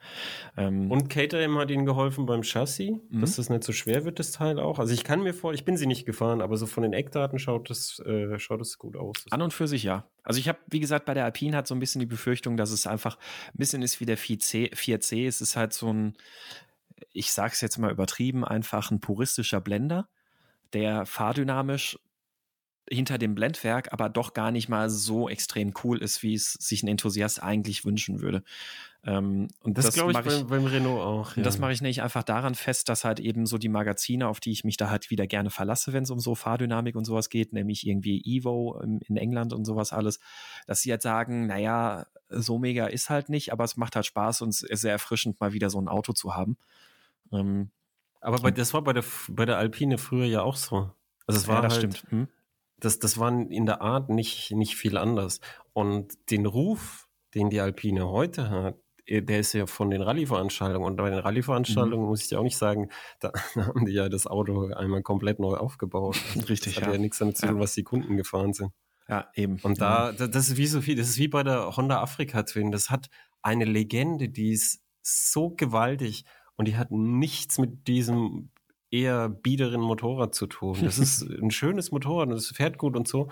S2: Ähm und Caterham hat ihnen geholfen beim Chassis, mhm. dass das nicht so schwer wird, das Teil auch. Also ich kann mir vor, ich bin sie nicht gefahren, aber so von den Eckdaten schaut das, äh, schaut das gut aus.
S1: An und für sich, ja. Also ich habe, wie gesagt, bei der Alpine hat so ein bisschen die Befürchtung, dass es einfach ein bisschen ist wie der 4C. 4C. Es ist halt so ein, ich sage es jetzt mal übertrieben, einfach ein puristischer Blender, der fahrdynamisch hinter dem Blendwerk aber doch gar nicht mal so extrem cool ist, wie es sich ein Enthusiast eigentlich wünschen würde.
S2: Ähm, und das, das glaube ich, ich beim, beim, Renault auch.
S1: Ja. Das mache ich nicht einfach daran fest, dass halt eben so die Magazine, auf die ich mich da halt wieder gerne verlasse, wenn es um so Fahrdynamik und sowas geht, nämlich irgendwie Evo in England und sowas alles, dass sie halt sagen, naja, so mega ist halt nicht, aber es macht halt Spaß und es ist sehr erfrischend, mal wieder so ein Auto zu haben.
S2: Ähm, aber bei, das war bei der, bei der Alpine früher ja auch so. Also es war ja, das halt, stimmt. Hm? Das, das war in der Art nicht, nicht viel anders. Und den Ruf, den die Alpine heute hat, eh, der ist ja von den Rallye-Veranstaltungen. Und bei den Rallye-Veranstaltungen mhm. muss ich ja auch nicht sagen, [LAUGHS] da, haben die ja das Auto einmal komplett neu aufgebaut. [LAUGHS]
S1: Richtig.
S2: Das hat ja, ja nichts damit zu tun, ja. was die Kunden gefahren sind.
S1: Ja, eben.
S2: Und da, das ist wie so viel, das ist wie bei der Honda Afrika Twin. Das hat eine Legende, die ist so gewaltig und die hat nichts mit diesem eher biederen Motorrad zu tun. Das ist [LAUGHS] ein schönes Motorrad und es fährt gut und so,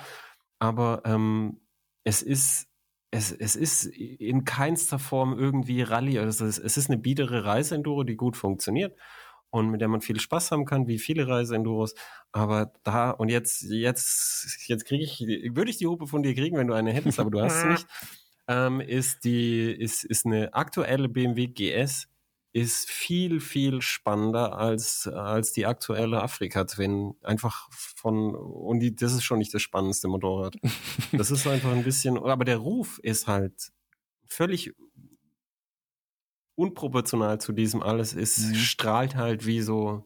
S2: aber ähm, es ist es, es ist in keinster Form irgendwie Rallye. Also es, es ist eine biedere Reiseenduro, die gut funktioniert und mit der man viel Spaß haben kann, wie viele Reiseenduros. Aber da und jetzt, jetzt, jetzt kriege ich, würde ich die Hupe von dir kriegen, wenn du eine hättest, aber du hast sie [LAUGHS] nicht. Ähm, ist die, ist, ist eine aktuelle BMW GS ist viel, viel spannender als, als die aktuelle Afrika-Twin. Einfach von, und die, das ist schon nicht das spannendste Motorrad. Das ist einfach ein bisschen, aber der Ruf ist halt völlig unproportional zu diesem alles. Es mhm. strahlt halt wie so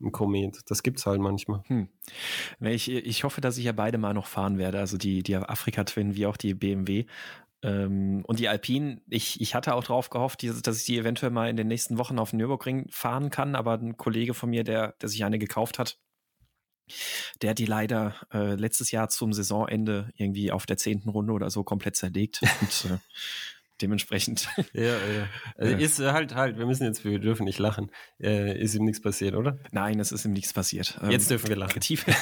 S2: ein Komet. Das gibt's halt manchmal. Hm.
S1: Ich, ich hoffe, dass ich ja beide mal noch fahren werde, also die, die Afrika-Twin wie auch die BMW. Ähm, und die Alpine, ich, ich hatte auch darauf gehofft, dass ich die eventuell mal in den nächsten Wochen auf den Nürburgring fahren kann, aber ein Kollege von mir, der, der sich eine gekauft hat, der hat die leider äh, letztes Jahr zum Saisonende irgendwie auf der zehnten Runde oder so komplett zerlegt. und äh, [LAUGHS] dementsprechend.
S2: Ja, ja. Also ist halt, halt, wir müssen jetzt, wir dürfen nicht lachen. Äh, ist ihm nichts passiert, oder?
S1: Nein, es ist ihm nichts passiert.
S2: Ähm, jetzt dürfen wir lachen.
S1: Tiefe,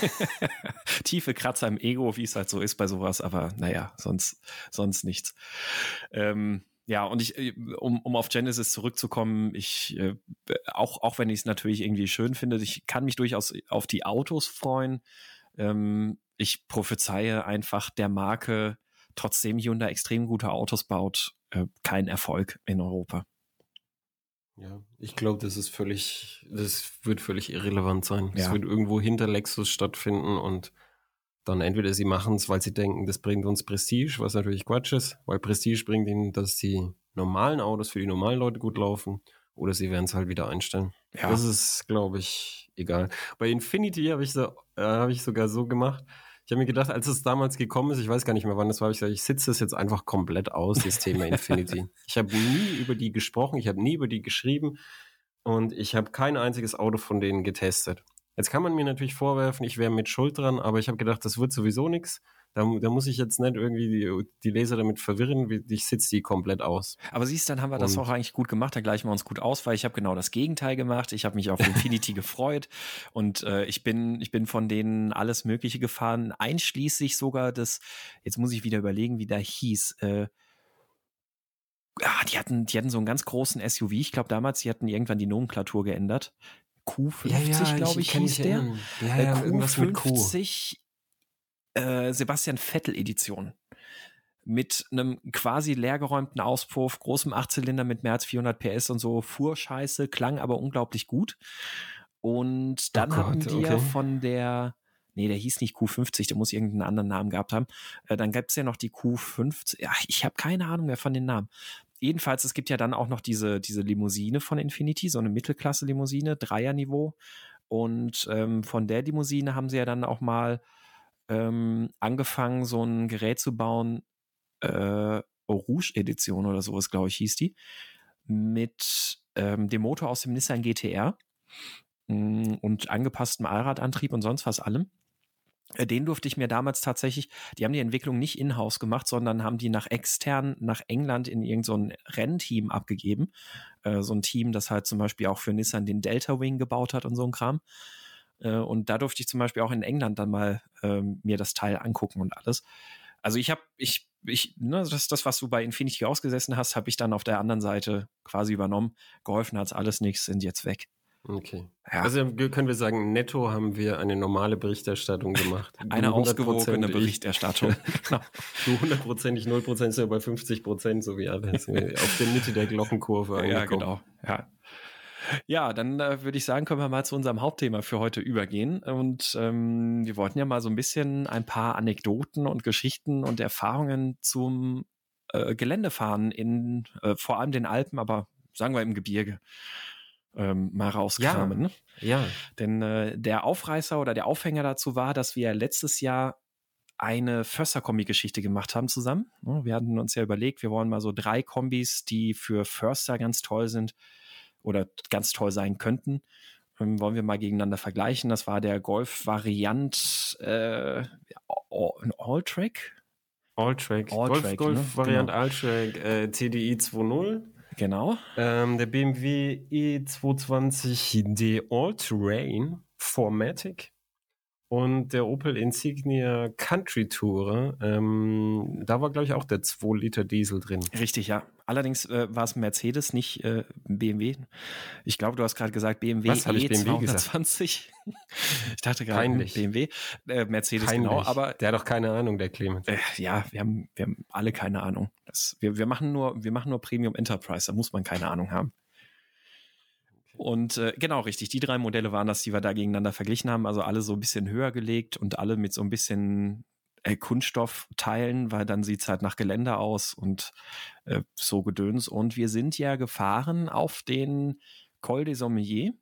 S1: [LAUGHS] tiefe Kratzer im Ego, wie es halt so ist bei sowas, aber naja, sonst, sonst nichts. Ähm, ja, und ich, äh, um, um auf Genesis zurückzukommen, ich, äh, auch, auch wenn ich es natürlich irgendwie schön finde, ich kann mich durchaus auf die Autos freuen. Ähm, ich prophezeie einfach der Marke, trotzdem Hyundai extrem gute Autos baut, äh, kein Erfolg in Europa.
S2: Ja, ich glaube, das ist völlig, das wird völlig irrelevant sein. Es ja. wird irgendwo hinter Lexus stattfinden und dann entweder sie machen es, weil sie denken, das bringt uns Prestige, was natürlich Quatsch ist, weil Prestige bringt ihnen, dass die normalen Autos für die normalen Leute gut laufen, oder sie werden es halt wieder einstellen. Ja. Das ist, glaube ich, egal. Bei Infinity habe ich, so, äh, hab ich sogar so gemacht, ich habe mir gedacht, als es damals gekommen ist, ich weiß gar nicht mehr, wann das war, ich gesagt, ich sitze es jetzt einfach komplett aus, das Thema Infinity. [LAUGHS] ich habe nie über die gesprochen, ich habe nie über die geschrieben und ich habe kein einziges Auto von denen getestet. Jetzt kann man mir natürlich vorwerfen, ich wäre mit Schuld dran, aber ich habe gedacht, das wird sowieso nichts. Da, da muss ich jetzt nicht irgendwie die, die Leser damit verwirren, wie, ich sitze die komplett aus.
S1: Aber siehst, dann haben wir das auch eigentlich gut gemacht, da gleichen wir uns gut aus, weil ich habe genau das Gegenteil gemacht. Ich habe mich auf [LAUGHS] Infinity gefreut und äh, ich bin ich bin von denen alles Mögliche gefahren, einschließlich sogar das. Jetzt muss ich wieder überlegen, wie der hieß. Äh, ah, die hatten, die hatten so einen ganz großen SUV. Ich glaube damals, die hatten irgendwann die Nomenklatur geändert. Q50, ja, ja, glaube ich, ich hieß der. Ja, ja, äh, Q50 äh, Sebastian Vettel Edition mit einem quasi leergeräumten Auspuff, großem Achtzylinder mit mehr als 400 PS und so, fuhr scheiße, klang aber unglaublich gut. Und dann oh Gott, haben wir okay. von der, nee, der hieß nicht Q50, der muss irgendeinen anderen Namen gehabt haben. Äh, dann gab es ja noch die Q50, ja, ich habe keine Ahnung mehr von den Namen. Jedenfalls, es gibt ja dann auch noch diese, diese Limousine von Infinity, so eine Mittelklasse-Limousine, Dreierniveau. Und ähm, von der Limousine haben sie ja dann auch mal ähm, angefangen, so ein Gerät zu bauen, äh, Rouge Edition oder sowas, glaube ich, hieß die, mit ähm, dem Motor aus dem Nissan GTR mh, mm, und angepasstem Allradantrieb und sonst was allem. Äh, den durfte ich mir damals tatsächlich, die haben die Entwicklung nicht in-house gemacht, sondern haben die nach extern, nach England in irgendein so Rennteam abgegeben. Äh, so ein Team, das halt zum Beispiel auch für Nissan den Delta Wing gebaut hat und so ein Kram. Äh, und da durfte ich zum Beispiel auch in England dann mal ähm, mir das Teil angucken und alles. Also ich habe, ich, ich, ne, das, das, was du bei Infinity ausgesessen hast, habe ich dann auf der anderen Seite quasi übernommen. Geholfen hat's alles nichts, sind jetzt weg.
S2: Okay. Ja. Also können wir sagen, netto haben wir eine normale Berichterstattung gemacht. [LAUGHS]
S1: eine ausgewogene Berichterstattung. [LAUGHS]
S2: genau. Du hundertprozentig, null Prozent sind ja bei 50 Prozent, so wie alles. [LAUGHS] auf der Mitte der Glockenkurve
S1: angekommen. Ja, genau. Ja. Ja, dann äh, würde ich sagen, können wir mal zu unserem Hauptthema für heute übergehen. Und ähm, wir wollten ja mal so ein bisschen ein paar Anekdoten und Geschichten und Erfahrungen zum äh, Geländefahren in äh, vor allem den Alpen, aber sagen wir im Gebirge ähm, mal rauskramen.
S2: Ja, ne? ja.
S1: Denn äh, der Aufreißer oder der Aufhänger dazu war, dass wir letztes Jahr eine Förster-Kombi-Geschichte gemacht haben zusammen. Wir hatten uns ja überlegt, wir wollen mal so drei Kombis, die für Förster ganz toll sind, oder ganz toll sein könnten. Ähm, wollen wir mal gegeneinander vergleichen. Das war der Golf-Variant äh, All-Track.
S2: All-Track. Golf-Variant ne? genau. All-Track äh, TDI 2.0.
S1: Genau.
S2: Ähm, der BMW E220D All-Terrain Formatic und der Opel Insignia Country Tourer. Ähm, da war, glaube ich, auch der 2 Liter Diesel drin.
S1: Richtig, ja. Allerdings äh, war es Mercedes, nicht äh, BMW. Ich glaube, du hast gerade gesagt BMW
S2: Was, hab ich BMW
S1: E220. [LAUGHS] ich dachte gerade
S2: Peinlich.
S1: BMW. Äh, Mercedes,
S2: Peinlich.
S1: genau. Aber
S2: der hat doch keine Ahnung, der Clemens.
S1: äh, ja, wir haben, wir haben alle keine Ahnung. Das, wir, wir, machen nur, wir machen nur Premium Enterprise, da muss man keine Ahnung haben. Und äh, genau, richtig, die drei Modelle waren das, die wir da gegeneinander verglichen haben. Also alle so ein bisschen höher gelegt und alle mit so ein bisschen äh, Kunststoffteilen, weil dann sieht's halt nach Geländer aus und äh, so Gedöns. Und wir sind ja gefahren auf den Col des Sommiers.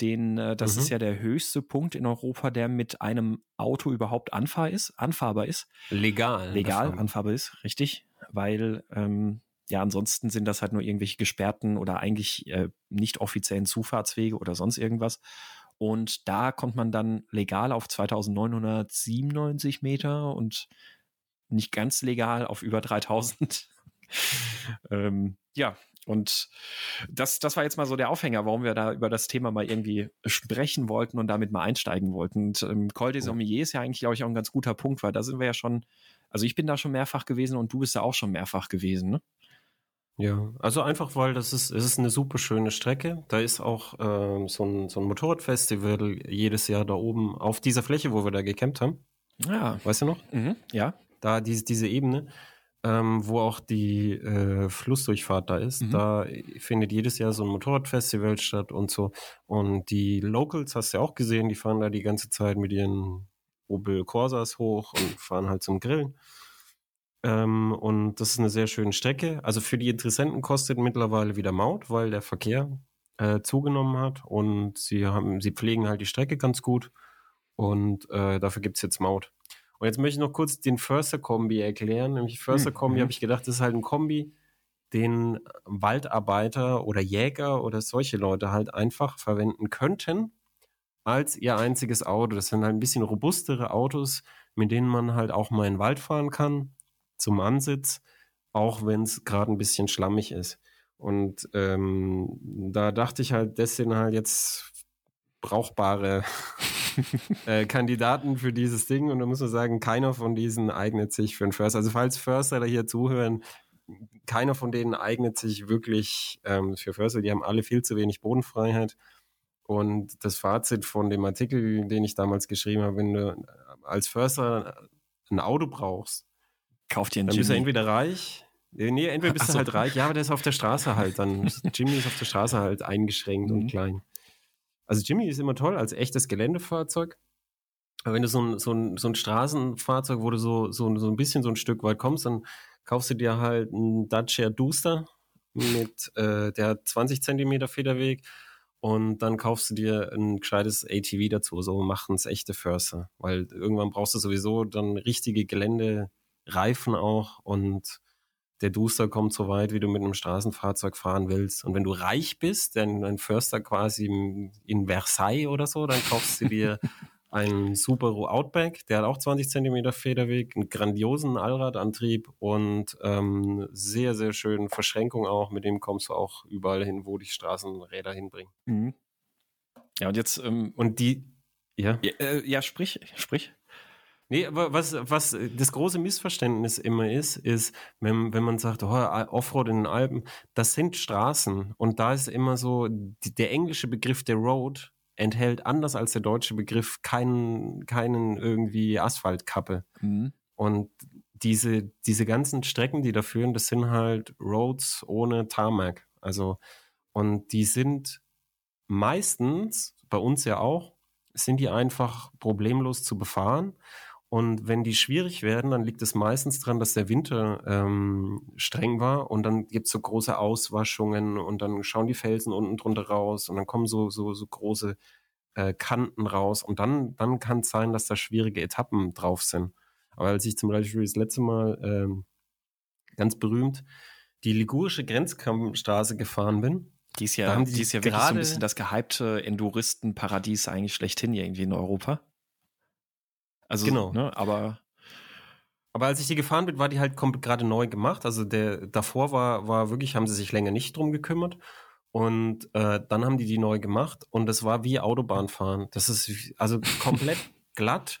S1: Den, äh, das
S2: Mhm.
S1: ist ja der höchste Punkt in Europa, der mit einem Auto überhaupt anfahr ist, anfahrbar ist
S2: Legal.
S1: legal
S2: davon.
S1: anfahrbar ist, richtig, weil ähm, ja ansonsten sind das halt nur irgendwelche gesperrten oder eigentlich äh, nicht offiziellen Zufahrtswege oder sonst irgendwas. Und da kommt man dann legal auf 2997 Meter und nicht ganz legal auf über 3000. [LAUGHS] ähm, ja, und das, das war jetzt mal so der Aufhänger, warum wir da über das Thema mal irgendwie sprechen wollten und damit mal einsteigen wollten. Und ähm, Col des
S2: Ja.
S1: Sommiers ist ja eigentlich, glaube ich, auch ein ganz guter Punkt, weil da sind wir ja schon, also ich bin da schon mehrfach gewesen und du bist da auch schon mehrfach gewesen, ne?
S2: Ja, also einfach, weil das ist, es ist eine super schöne Strecke. Da ist auch ähm, so, ein, so ein Motorradfestival jedes Jahr da oben auf dieser Fläche, wo wir da gecampt haben.
S1: Ja.
S2: Weißt du noch?
S1: Mhm, ja.
S2: Da diese, diese Ebene, ähm, wo auch die äh, Flussdurchfahrt da ist.
S1: Mhm.
S2: Da findet jedes Jahr so ein Motorradfestival statt und so. Und die Locals hast du ja auch gesehen, die fahren da die ganze Zeit mit ihren Opel Corsas hoch und fahren halt zum Grillen. Ähm, und das ist eine sehr schöne Strecke. Also für die Interessenten kostet mittlerweile wieder Maut, weil der Verkehr äh, zugenommen hat und sie haben, sie pflegen halt die Strecke ganz gut und äh, dafür gibt's jetzt Maut. Und jetzt möchte ich noch kurz den Förster-Kombi erklären. Nämlich Förster-Kombi
S1: Mhm.
S2: habe ich gedacht, das ist halt ein Kombi, den Waldarbeiter oder Jäger oder solche Leute halt einfach verwenden könnten als ihr einziges Auto. Das sind halt ein bisschen robustere Autos, mit denen man halt auch mal in den Wald fahren kann, zum Ansitz, auch wenn es gerade ein bisschen schlammig ist. Und ähm, da dachte ich halt, das sind halt jetzt brauchbare [LAUGHS] äh, Kandidaten für dieses Ding. Und da muss man sagen, keiner von diesen eignet sich für einen Förster. Also falls Förster da hier zuhören, keiner von denen eignet sich wirklich ähm, für Förster. Die haben alle viel zu wenig Bodenfreiheit. Und das Fazit von dem Artikel, den ich damals geschrieben habe, wenn du als Förster ein Auto brauchst,
S1: Kauf dir einen
S2: dann bist du entweder reich, äh, nee, entweder bist
S1: Ach
S2: du
S1: so.
S2: halt reich, ja, aber der ist auf der Straße halt dann. [LAUGHS] Jimmy ist auf der Straße halt eingeschränkt
S1: Mhm.
S2: und klein. Also Jimmy ist immer toll als echtes Geländefahrzeug. Aber wenn du so ein, so ein, so ein Straßenfahrzeug, wo du so, so, so ein bisschen so ein Stück weit kommst, dann kaufst du dir halt einen Dacia Duster mit, äh, der hat 20 Zentimeter Federweg und dann kaufst du dir ein gescheites ATV dazu. So machen es echte Förster. Weil irgendwann brauchst du sowieso dann richtige Geländereifen auch und der Duster kommt so weit, wie du mit einem Straßenfahrzeug fahren willst. Und wenn du reich bist, dann ein Förster quasi in Versailles oder so, dann kaufst du dir [LAUGHS] einen Subaru Outback, der hat auch 20 Zentimeter Federweg, einen grandiosen Allradantrieb und ähm, sehr, sehr schönen Verschränkung auch. Mit dem kommst du auch überall hin, wo die Straßenräder hinbringen.
S1: Mhm. Ja, und jetzt, ähm,
S2: Und die, ja.
S1: ja, äh, ja, sprich, sprich.
S2: Nee, aber was, was das große Missverständnis immer ist, ist, wenn, wenn man sagt, oh, Offroad in den Alpen, das sind Straßen. Und da ist immer so, die, der englische Begriff der Road enthält anders als der deutsche Begriff keinen, keinen irgendwie Asphaltkappe.
S1: Mhm.
S2: Und diese, diese ganzen Strecken, die da führen, das sind halt Roads ohne Tarmac. Also, und die sind meistens, bei uns ja auch, sind die einfach problemlos zu befahren. Und wenn die schwierig werden, dann liegt es meistens daran, dass der Winter ähm, streng war und dann gibt's so große Auswaschungen und dann schauen die Felsen unten drunter raus und dann kommen so, so, so große äh, Kanten raus und dann, dann kann es sein, dass da schwierige Etappen drauf sind. Aber als ich zum Beispiel das letzte Mal ähm, ganz berühmt die ligurische Grenzkammstraße gefahren bin,
S1: Die ist
S2: Da
S1: ja,
S2: haben
S1: die,
S2: die
S1: ist ja wirklich so ein
S2: gerade-
S1: bisschen das gehypte Enduristenparadies eigentlich schlechthin irgendwie in Europa. Also,
S2: Genau.
S1: ne, aber
S2: Aber als ich die gefahren bin, war die halt komplett gerade neu gemacht. Also der davor war, war wirklich, haben sie sich länger nicht drum gekümmert. Und äh, dann haben die die neu gemacht und das war wie Autobahnfahren. Das ist also komplett [LAUGHS] glatt.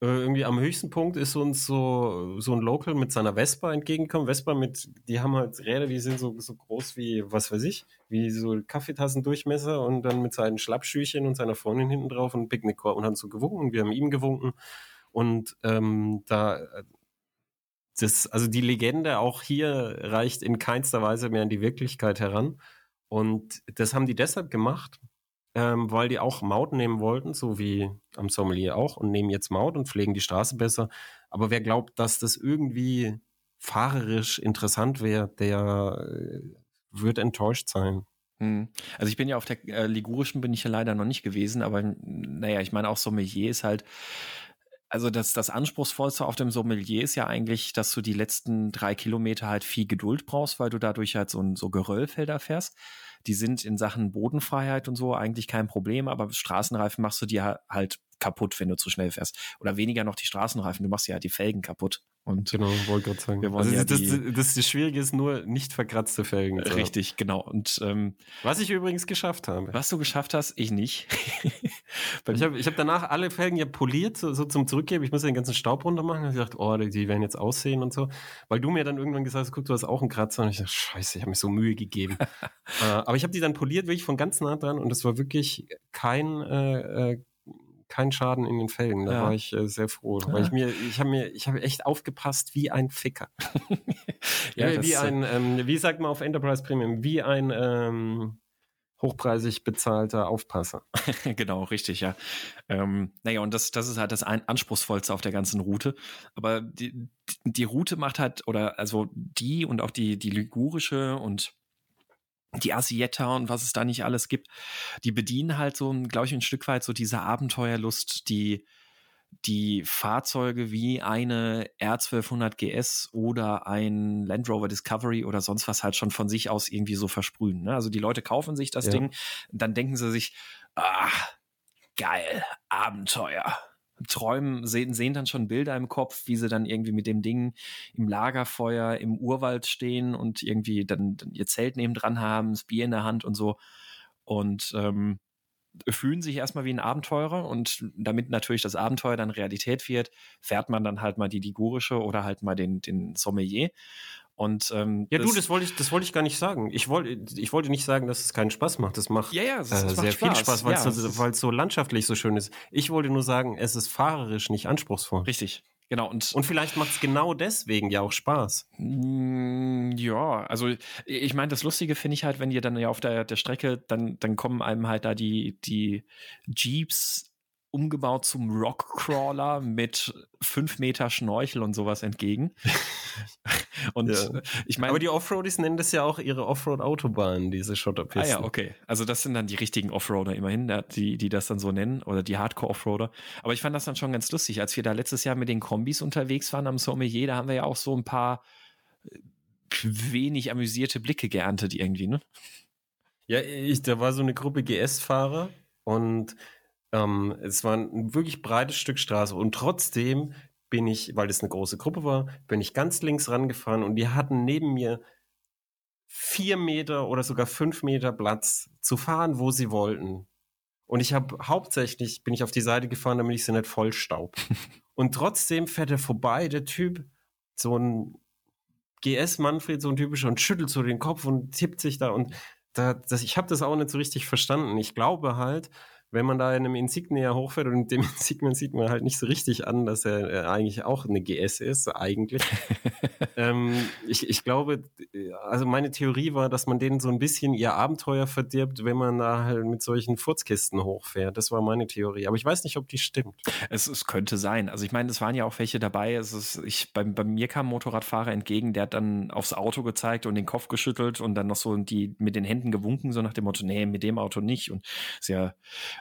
S2: Äh, irgendwie am höchsten Punkt ist uns so, so ein Local mit seiner Vespa entgegengekommen. Vespa mit, die haben halt Räder, die sind so, so groß wie, was weiß ich, wie so Kaffeetassendurchmesser und dann mit seinen Schlappschüchen und seiner Freundin hinten drauf und Picknickkorb und haben so gewunken und wir haben ihm gewunken. Und ähm, da, das, also die Legende auch hier reicht in keinster Weise mehr an die Wirklichkeit heran. Und das haben die deshalb gemacht, ähm, weil die auch Maut nehmen wollten, so wie am Sommelier auch, und nehmen jetzt Maut und pflegen die Straße besser. Aber wer glaubt, dass das irgendwie fahrerisch interessant wäre, der äh, wird enttäuscht sein.
S1: Hm. Also ich bin ja auf der äh, Ligurischen bin ich ja leider noch nicht gewesen, aber naja, ich meine auch Sommelier ist halt, also das, das Anspruchsvollste auf dem Sommelier ist ja eigentlich, dass du die letzten drei Kilometer halt viel Geduld brauchst, weil du dadurch halt so, so Geröllfelder fährst. Die sind in Sachen Bodenfreiheit und so eigentlich kein Problem, aber Straßenreifen machst du dir halt kaputt, wenn du zu schnell fährst. Oder weniger noch die Straßenreifen, du machst ja die Felgen kaputt. Und
S2: genau, wollte gerade sagen. Wir wollen also ja das, die, das, das Schwierige ist nur nicht verkratzte Felgen.
S1: Richtig, genau. Und ähm,
S2: was ich übrigens geschafft habe.
S1: Was du geschafft hast, ich nicht. [LAUGHS]
S2: ich habe ich hab danach alle Felgen ja poliert, so, so zum Zurückgeben. Ich muss ja den ganzen Staub runter machen. Ich habe gedacht, oh, die, die werden jetzt aussehen und so. Weil du mir dann irgendwann gesagt hast, guck, du hast auch einen Kratzer. Und ich dachte, scheiße, ich habe mir so Mühe gegeben. [LAUGHS] äh, aber ich habe die dann poliert, wirklich von ganz nah dran. Und es war wirklich kein äh, äh kein Schaden in den Felgen. Da ja. war ich äh, sehr froh, ja. weil ich mir, ich habe mir, ich habe echt aufgepasst wie ein Ficker. [LAUGHS] ja, wie, wie ein, ähm, wie sagt man auf Enterprise Premium, wie ein ähm, hochpreisig bezahlter Aufpasser. [LAUGHS]
S1: genau, richtig, ja. Ähm, naja, und das, das ist halt das ein, anspruchsvollste auf der ganzen Route. Aber die, die Route macht halt, oder also die und auch die, die ligurische und die Asietta und was es da nicht alles gibt, die bedienen halt so, glaube ich, ein Stück weit so diese Abenteuerlust, die die Fahrzeuge wie eine R1200 GS oder ein Land Rover Discovery oder sonst was halt schon von sich aus irgendwie so versprühen. Ne? Also die Leute kaufen sich das ja. Ding, dann denken sie sich, ah, geil, Abenteuer träumen, sehen, sehen dann schon Bilder im Kopf, wie sie dann irgendwie mit dem Ding im Lagerfeuer im Urwald stehen und irgendwie dann, dann ihr Zelt neben dran haben, das Bier in der Hand und so. Und ähm, fühlen sich erstmal wie ein Abenteurer und damit natürlich das Abenteuer dann Realität wird, fährt man dann halt mal die Ligurische oder halt mal den, den Sommelier. Und ähm,
S2: ja, du, das wollte ich, das wollte ich gar nicht sagen. Ich wollte, ich wollte nicht sagen, dass es keinen Spaß macht. Das macht,
S1: ja, ja,
S2: es, äh, sehr viel Spaß, weil ja, es so, so landschaftlich so schön ist. Ich wollte nur sagen, es ist fahrerisch nicht anspruchsvoll.
S1: Richtig. Genau,
S2: und, und vielleicht macht es genau deswegen ja auch Spaß.
S1: Mm, ja, also ich meine, das Lustige finde ich halt, wenn ihr dann ja auf der, der Strecke, dann, dann kommen einem halt da die, die Jeeps umgebaut zum Rockcrawler mit fünf Meter Schnorchel und sowas entgegen. [LAUGHS]
S2: und ja. ich meine. Aber die Offroadies nennen das ja auch ihre Offroad-Autobahnen, diese Schotterpisten. Ah
S1: ja, okay. Also das sind dann die richtigen Offroader immerhin, die, die das dann so nennen, oder die Hardcore-Offroader. Aber ich fand das dann schon ganz lustig. Als wir da letztes Jahr mit den Kombis unterwegs waren am Sommelier, da haben wir ja auch so ein paar äh, wenig amüsierte Blicke geerntet irgendwie, ne?
S2: Ja, ich, da war so eine Gruppe GS-Fahrer und ähm, es war ein wirklich breites Stück Straße und trotzdem bin ich, weil das eine große Gruppe war, bin ich ganz links rangefahren und die hatten neben mir vier Meter oder sogar fünf Meter Platz zu fahren, wo sie wollten. Und ich habe hauptsächlich bin ich auf die Seite gefahren, damit ich sie nicht voll staub. [LAUGHS] und trotzdem fährt er vorbei, der Typ, so ein GS Manfred, so ein typischer, und schüttelt so den Kopf und tippt sich da und da, das, ich habe das auch nicht so richtig verstanden. Ich glaube halt, wenn man da in einem Insignia hochfährt und dem [LAUGHS] Insignia sieht man halt nicht so richtig an, dass er äh, eigentlich auch eine GS ist, eigentlich. [LAUGHS] ähm, ich, ich glaube, also meine Theorie war, dass man denen so ein bisschen ihr Abenteuer verdirbt, wenn man da halt mit solchen Furzkisten hochfährt. Das war meine Theorie. Aber ich weiß nicht, ob die stimmt.
S1: Es, es könnte sein. Also ich meine, es waren ja auch welche dabei. Es ist, ich, bei, bei mir kam ein Motorradfahrer entgegen, der hat dann aufs Auto gezeigt und den Kopf geschüttelt und dann noch so die mit den Händen gewunken, so nach dem Motto, nee, mit dem Auto nicht. Und ist ja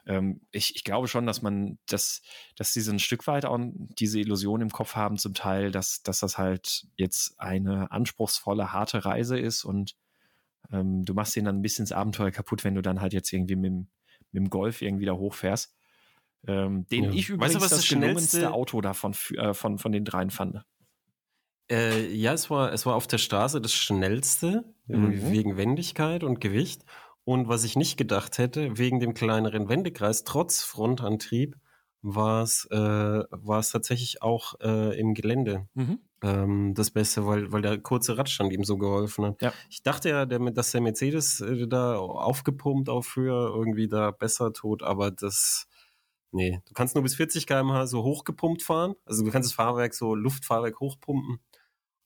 S1: ähm, ich, ich glaube schon, dass man, dass, dass sie so ein Stück weit auch diese Illusion im Kopf haben, zum Teil, dass, dass das halt jetzt eine anspruchsvolle, harte Reise ist und ähm, du machst denen dann ein bisschen das Abenteuer kaputt, wenn du dann halt jetzt irgendwie mit, mit dem Golf irgendwie da hochfährst. Ähm, den ja. ich übrigens weißt du, was das, das gelungenste Auto davon äh, von, von den dreien fand.
S2: Äh, ja, es war, es war auf der Straße das schnellste, mhm. wegen Wendigkeit und Gewicht. Und was ich nicht gedacht hätte, wegen dem kleineren Wendekreis, trotz Frontantrieb, war es äh, war es tatsächlich auch äh, im Gelände
S1: Mhm.
S2: ähm, das Beste, weil, weil der kurze Radstand ihm so geholfen hat.
S1: Ja.
S2: Ich dachte ja, der, dass der Mercedes äh, da aufgepumpt auf Höhe irgendwie da besser tut, aber das, nee, du kannst nur bis 40 km/h so hochgepumpt fahren. Also du kannst das Fahrwerk so Luftfahrwerk hochpumpen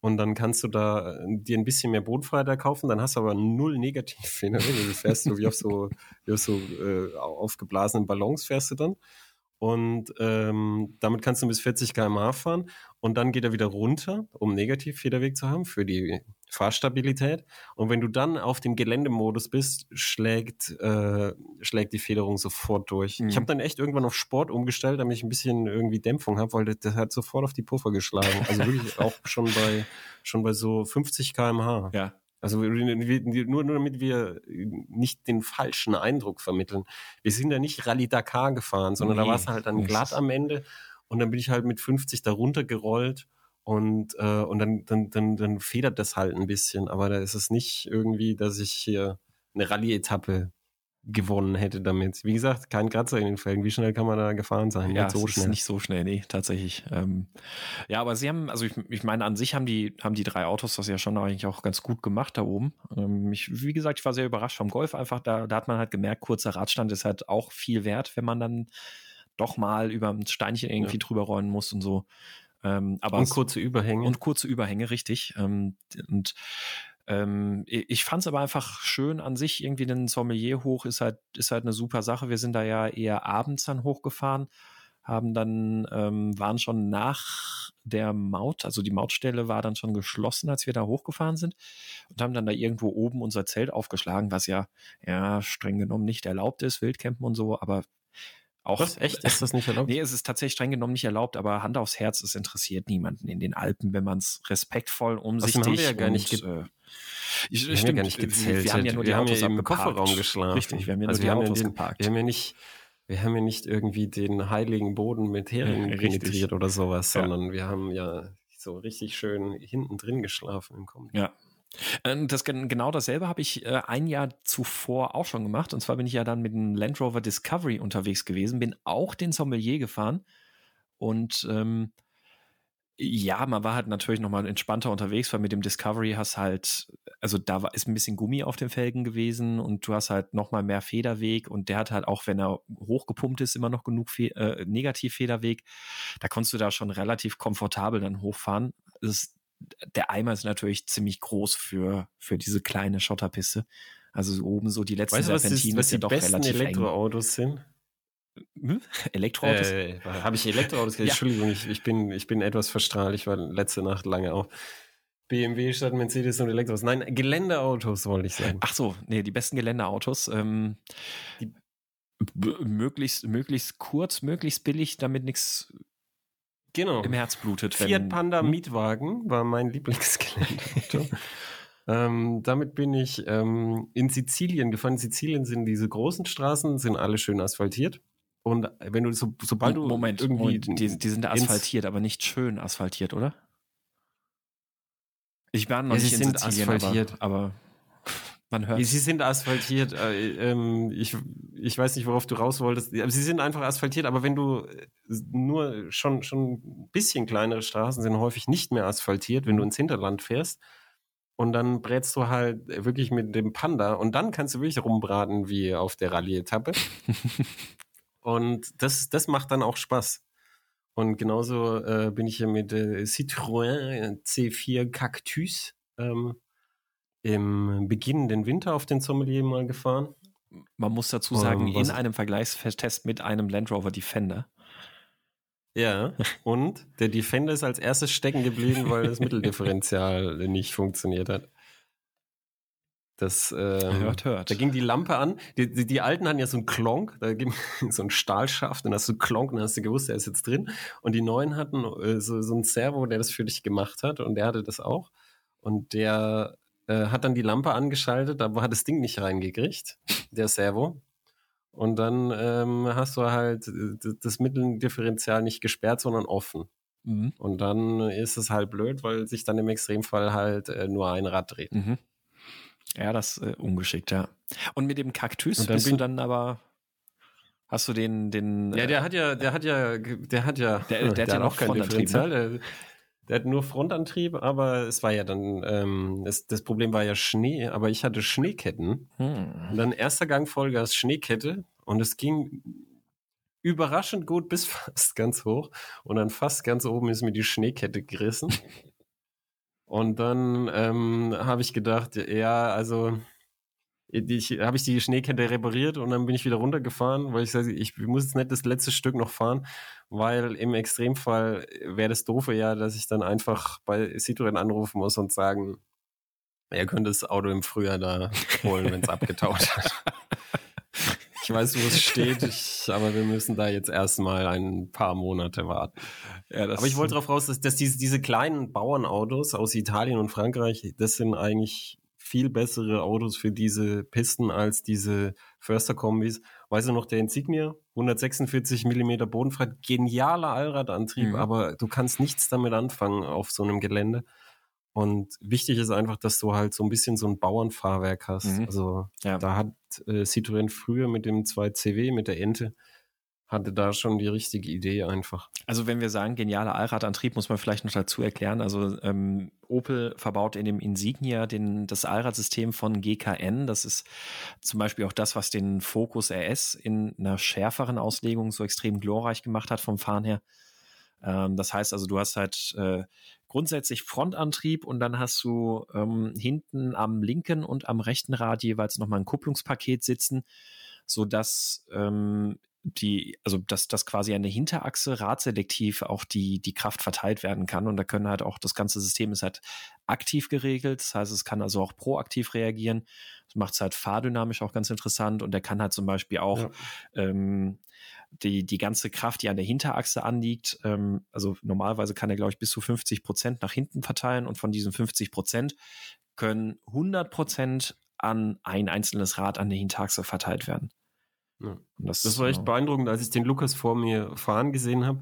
S2: und dann kannst du da äh, dir ein bisschen mehr Bodenfreiheit kaufen, dann hast du aber null Negativfehler. Du fährst so wie auf so, wie auf so äh, aufgeblasenen Ballons fährst du dann. Und ähm, damit kannst du bis 40 km/h fahren und dann geht er wieder runter, um Negativfederweg zu haben für die Fahrstabilität. Und wenn du dann auf dem Geländemodus bist, schlägt, äh, schlägt die Federung sofort durch.
S1: Mhm.
S2: Ich habe dann echt irgendwann auf Sport umgestellt, damit ich ein bisschen irgendwie Dämpfung habe, weil das, das hat sofort auf die Puffer geschlagen. Also wirklich [LAUGHS] auch schon bei, schon bei so 50 km/h.
S1: Ja.
S2: Also nur, nur damit wir nicht den falschen Eindruck vermitteln. Wir sind ja nicht Rallye Dakar gefahren, sondern da
S1: Nee,
S2: war es halt dann glatt am Ende und dann bin ich halt mit 50 da runtergerollt und, äh, und dann, dann, dann, dann federt das halt ein bisschen. Aber da ist es nicht irgendwie, dass ich hier eine Rallye-Etappe gewonnen hätte damit. Wie gesagt, kein Kratzer in den Felgen. Wie schnell kann man da gefahren sein?
S1: Ja,
S2: nicht so schnell.
S1: ist nicht so schnell, nee, tatsächlich. Ähm, ja, aber sie haben, also ich, ich meine, an sich haben die, haben die drei Autos das ja schon eigentlich auch ganz gut gemacht da oben. Ähm, ich, wie gesagt, ich war sehr überrascht vom Golf einfach. Da, da hat man halt gemerkt, kurzer Radstand ist halt auch viel wert, wenn man dann doch mal über ein Steinchen irgendwie drüber rollen muss und so. Ähm, aber
S2: und kurze Überhänge.
S1: und kurze Überhänge, richtig. Ähm, und ähm, ich fand es aber einfach schön an sich, irgendwie den Sommelier hoch ist halt, ist halt eine super Sache. Wir sind da ja eher abends dann hochgefahren, haben dann, ähm, waren schon nach der Maut, also die Mautstelle war dann schon geschlossen, als wir da hochgefahren sind und haben dann da irgendwo oben unser Zelt aufgeschlagen, was ja, ja, streng genommen nicht erlaubt ist, Wildcampen und so, aber auch.
S2: Was? Echt? Ist das nicht erlaubt?
S1: Nee, es ist tatsächlich streng genommen nicht erlaubt, aber Hand aufs Herz, es interessiert niemanden in den Alpen, wenn man es respektvoll, umsichtig
S2: haben wir ja gar nicht
S1: und, äh, ich,
S2: Wir haben ja gar nicht gezählt.
S1: Wir haben ja nur die
S2: wir haben
S1: Autos
S2: ja im. Kofferraum geschlafen.
S1: Richtig, wir haben ja
S2: Also
S1: nur die
S2: wir haben ja
S1: Autos
S2: den-
S1: geparkt.
S2: Wir haben ja nicht, wir haben ja nicht irgendwie den heiligen Boden mit Heringen [LAUGHS]
S1: Ja,
S2: penetriert oder sowas,
S1: Ja.
S2: sondern wir haben ja so richtig schön hinten drin geschlafen im Kombi.
S1: Ja. Ähm, Das, gen- genau dasselbe habe ich äh, ein Jahr zuvor auch schon gemacht. Und zwar bin ich ja dann mit dem Land Rover Discovery unterwegs gewesen, bin auch den Sommelier gefahren. Und ähm, ja, man war halt natürlich nochmal entspannter unterwegs, weil mit dem Discovery hast halt, also da war, ist ein bisschen Gummi auf den Felgen gewesen und du hast halt nochmal mehr Federweg und der hat halt auch, wenn er hochgepumpt ist, immer noch genug Fe äh, Negativfederweg. Da konntest du da schon relativ komfortabel dann hochfahren. Es ist der Eimer ist natürlich ziemlich groß für, für diese kleine Schotterpiste. Also so oben so die letzten
S2: Weißt du, was,
S1: Serpentinen
S2: was
S1: sind
S2: die
S1: doch
S2: besten
S1: relativ
S2: Elektroautos sind?
S1: eng. Hm? Elektroautos?
S2: Äh, Habe ich Elektroautos gesagt? [LAUGHS]
S1: Ja.
S2: Entschuldigung, ich, ich, bin, ich bin etwas verstrahlt. Ich war letzte Nacht lange auf BMW statt Mercedes und Elektroautos. Nein, Geländeautos wollte ich sagen.
S1: Ach so, nee, die besten Geländeautos. Ähm,
S2: Die-
S1: möglichst, möglichst kurz, möglichst billig, damit nichts
S2: Genau.
S1: im Herz blutet.
S2: Fiat Panda
S1: Hm?
S2: Mietwagen war mein Lieblingsgeländeauto. [LAUGHS] ähm, damit bin ich ähm, in Sizilien gefahren. In Sizilien sind diese großen Straßen, sind alle schön asphaltiert. Und wenn du, so, sobald du
S1: Moment,
S2: irgendwie
S1: Moment, die, die sind asphaltiert, aber nicht schön asphaltiert, oder? Ich war noch
S2: Ja,
S1: nicht in
S2: sind
S1: Sizilien,
S2: asphaltiert.
S1: aber, aber man hört.
S2: Sie sind asphaltiert. Äh, ähm, ich, ich weiß nicht, worauf du raus wolltest. Sie sind einfach asphaltiert. Aber wenn du äh, nur schon, schon ein bisschen kleinere Straßen sind häufig nicht mehr asphaltiert, wenn du ins Hinterland fährst. Und dann brätst du halt wirklich mit dem Panda. Und dann kannst du wirklich rumbraten wie auf der Rallye-Etappe. [LAUGHS] und das, das macht dann auch Spaß. Und genauso äh, bin ich hier mit äh, Citroën C4 Cactus ähm, im beginnenden Winter auf den Sommelier mal gefahren.
S1: Man muss dazu sagen,
S2: was-
S1: in einem Vergleichstest mit einem Land Rover Defender.
S2: Ja, [LAUGHS] und der Defender ist als erstes stecken geblieben, weil das Mitteldifferential nicht funktioniert hat. Das, ähm,
S1: Hört, hört.
S2: Da ging die Lampe an. Die, die, die alten hatten ja so einen Klonk, da ging [LAUGHS] so ein Stahlschaft, dann hast du Klonk, dann hast du gewusst, der ist jetzt drin. Und die neuen hatten äh, so, so einen Servo, der das für dich gemacht hat und der hatte das auch. Und der äh, hat dann die Lampe angeschaltet, aber hat das Ding nicht reingekriegt, der Servo. Und dann ähm, hast du halt äh, das Mitteldifferential nicht gesperrt, sondern offen.
S1: Mhm.
S2: Und dann ist es halt blöd, weil sich dann im Extremfall halt äh, nur ein Rad dreht.
S1: Mhm. Ja, das äh, ungeschickt, ja. Und mit dem Kaktus
S2: Und dann
S1: bist du dann aber Hast du den, den.
S2: Ja, der hat ja, der hat ja, der hat ja,
S1: der, der, der hat ja [LAUGHS] noch kein
S2: Differential. Ne? Der hat nur Frontantrieb, aber es war ja dann, ähm, das, das Problem war ja Schnee, aber ich hatte Schneeketten. Hm. Und dann erster Gang Vollgas Schneekette und es ging überraschend gut bis [LAUGHS] fast ganz hoch und dann fast ganz oben ist mir die Schneekette gerissen. [LAUGHS] und dann ähm, habe ich gedacht, ja, also habe ich die Schneekette repariert und dann bin ich wieder runtergefahren, weil ich sage, ich muss jetzt nicht das letzte Stück noch fahren, weil im Extremfall wäre das doofe ja, dass ich dann einfach bei Citroën anrufen muss und sagen, er könnte das Auto im Frühjahr da holen, wenn es abgetaut hat. [LAUGHS] Ich weiß, wo es steht, ich, aber wir müssen da jetzt erstmal ein paar Monate warten. Ja, aber ich wollte darauf raus, dass, dass diese, diese kleinen Bauernautos aus Italien und Frankreich, das sind eigentlich viel bessere Autos für diese Pisten als diese Förster-Kombis. Weißt du noch, der Insignia, 146 mm Bodenfreiheit, genialer Allradantrieb, mhm. aber du kannst nichts damit anfangen auf so einem Gelände. Und wichtig ist einfach, dass du halt so ein bisschen so ein Bauernfahrwerk hast. Mhm. Also ja. da hat äh, Citroën früher mit dem 2CW, mit der Ente, hatte da schon die richtige Idee einfach.
S1: Also wenn wir sagen, genialer Allradantrieb, muss man vielleicht noch dazu erklären. Also ähm, Opel verbaut in dem Insignia den, das Allradsystem von GKN. Das ist zum Beispiel auch das, was den Focus RS in einer schärferen Auslegung so extrem glorreich gemacht hat vom Fahren her. Ähm, das heißt also, du hast halt äh, grundsätzlich Frontantrieb und dann hast du ähm, hinten am linken und am rechten Rad jeweils nochmal ein Kupplungspaket sitzen, sodass ähm, die, also dass, dass quasi an der Hinterachse radselektiv auch die, die Kraft verteilt werden kann. Und da können halt auch, das ganze System ist halt aktiv geregelt. Das heißt, es kann also auch proaktiv reagieren. Das macht es halt fahrdynamisch auch ganz interessant. Und der kann halt zum Beispiel auch ja. ähm, die, die ganze Kraft, die an der Hinterachse anliegt, ähm, also normalerweise kann er, glaube ich, bis zu 50 Prozent nach hinten verteilen. Und von diesen 50 Prozent können 100 Prozent an ein einzelnes Rad an der Hinterachse verteilt werden.
S2: Ja. Das, das, war echt beeindruckend, als ich den Lukas vor mir fahren gesehen habe.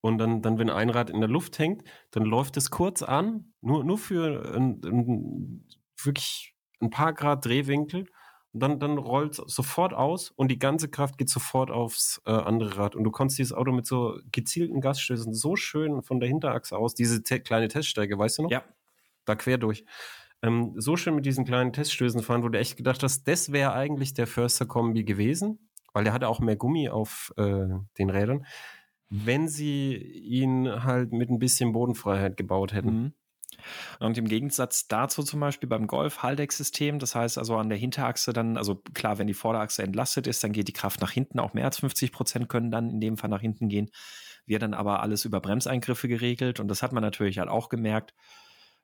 S2: Und dann, dann, wenn ein Rad in der Luft hängt, dann läuft es kurz an, nur, nur für ein, ein, wirklich ein paar Grad Drehwinkel. Und dann, dann rollt es sofort aus und die ganze Kraft geht sofort aufs äh, andere Rad. Und du konntest dieses Auto mit so gezielten Gasstößen so schön von der Hinterachse aus, diese te kleine Teststeige, weißt du noch?
S1: Ja.
S2: Da quer durch. Ähm, so schön mit diesen kleinen Teststößen fahren, wo du echt gedacht hast, das wäre eigentlich der Förster-Kombi gewesen weil der hatte auch mehr Gummi auf äh, den Rädern, wenn sie ihn halt mit ein bisschen Bodenfreiheit gebaut hätten. Mhm.
S1: Und im Gegensatz dazu zum Beispiel beim Golf Haldex-System, das heißt also an der Hinterachse dann, also klar, wenn die Vorderachse entlastet ist, dann geht die Kraft nach hinten, auch mehr als 50 Prozent können dann in dem Fall nach hinten gehen. Wird dann aber alles über Bremseingriffe geregelt und das hat man natürlich halt auch gemerkt.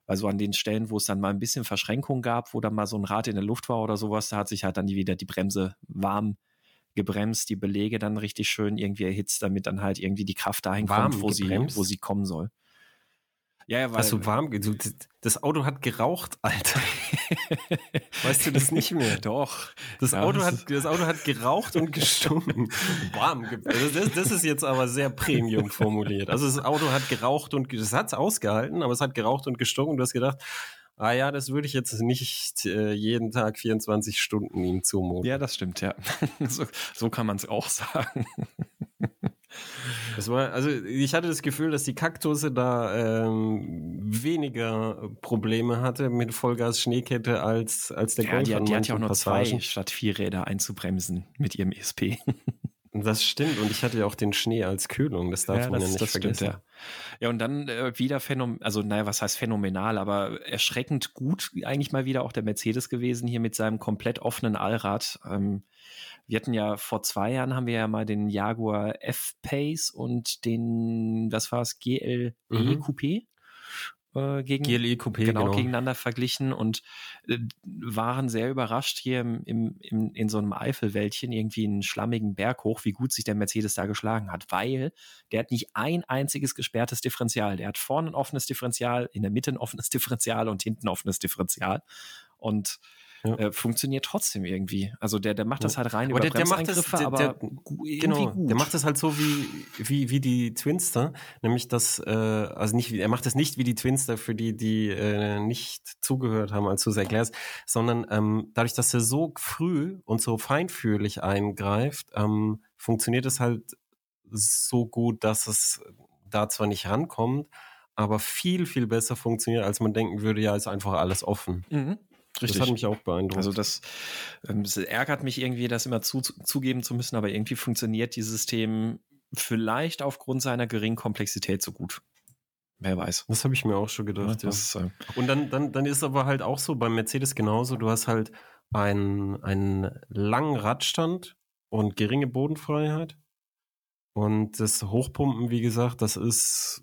S1: Also an den Stellen, wo es dann mal ein bisschen Verschränkung gab, wo dann mal so ein Rad in der Luft war oder sowas, da hat sich halt dann wieder die Bremse warm gebremst, die Belege dann richtig schön irgendwie erhitzt, damit dann halt irgendwie die Kraft dahin warm kommt, wo sie, wo sie kommen soll.
S2: Ja, ja, weil. Hast warm, du, das Auto hat geraucht, Alter. [LAUGHS] weißt du das nicht mehr?
S1: Doch.
S2: Das, ja, Auto, hat, das Auto hat geraucht und gestunken. [LAUGHS] warm. Also das, das, ist jetzt aber sehr Premium formuliert. Also das Auto hat geraucht und, das hat es ausgehalten, aber es hat geraucht und gestunken. Du hast gedacht, ah ja, das würde ich jetzt nicht äh, jeden Tag 24 Stunden ihm zumuten.
S1: Ja, das stimmt, ja. [LAUGHS] so, so kann man es auch sagen.
S2: Das war, also ich hatte das Gefühl, dass die Kaktusse da ähm, weniger Probleme hatte mit Vollgas Schneekette als, als der
S1: ja, Golf. Die, die hat ja auch nur Passagen. zwei statt vier Räder einzubremsen mit ihrem ESP. [LAUGHS]
S2: Das stimmt. Und ich hatte ja auch den Schnee als Kühlung. Das darf ja, man das, ja nicht vergessen. Stimmt,
S1: ja. ja, und dann äh, wieder phänomenal, also naja, was heißt phänomenal, aber erschreckend gut eigentlich mal wieder auch der Mercedes gewesen hier mit seinem komplett offenen Allrad. Ähm, wir hatten ja vor zwei Jahren haben wir ja mal den Jaguar F-Pace und den, was war es, GLE mhm. Coupé äh, gegen,
S2: GLE Coupé,
S1: genau, genau, gegeneinander verglichen und äh, waren sehr überrascht hier im, im, im, in so einem Eifelwäldchen, irgendwie einen schlammigen Berg hoch, wie gut sich der Mercedes da geschlagen hat, weil der hat nicht ein einziges gesperrtes Differential. Der hat vorne ein offenes Differential, in der Mitte ein offenes [LAUGHS] Differential und hinten ein offenes Differential. Und ja. äh, funktioniert trotzdem irgendwie. Also der, der macht das halt rein
S2: aber über der, der macht das, der, der, genau, gut. Der macht das halt so wie, wie, wie die Twinster, nämlich das, äh, also nicht, er macht das nicht wie die Twinster, für die, die äh, nicht zugehört haben, als du es erklärst, sondern ähm, dadurch, dass er so früh und so feinfühlig eingreift, ähm, funktioniert es halt so gut, dass es da zwar nicht rankommt, aber viel, viel besser funktioniert, als man denken würde, ja, ist einfach alles offen. Mhm. Richtig. Das hat mich auch beeindruckt.
S1: Also das, ähm, das ärgert mich irgendwie, das immer zu, zugeben zu müssen, aber irgendwie funktioniert dieses System vielleicht aufgrund seiner geringen Komplexität so gut. Wer weiß.
S2: Das habe ich mir auch schon gedacht, ja. Das, äh Und dann, dann, dann ist aber halt auch so beim Mercedes genauso, du hast halt einen, einen langen Radstand und geringe Bodenfreiheit. Und das Hochpumpen, wie gesagt, das ist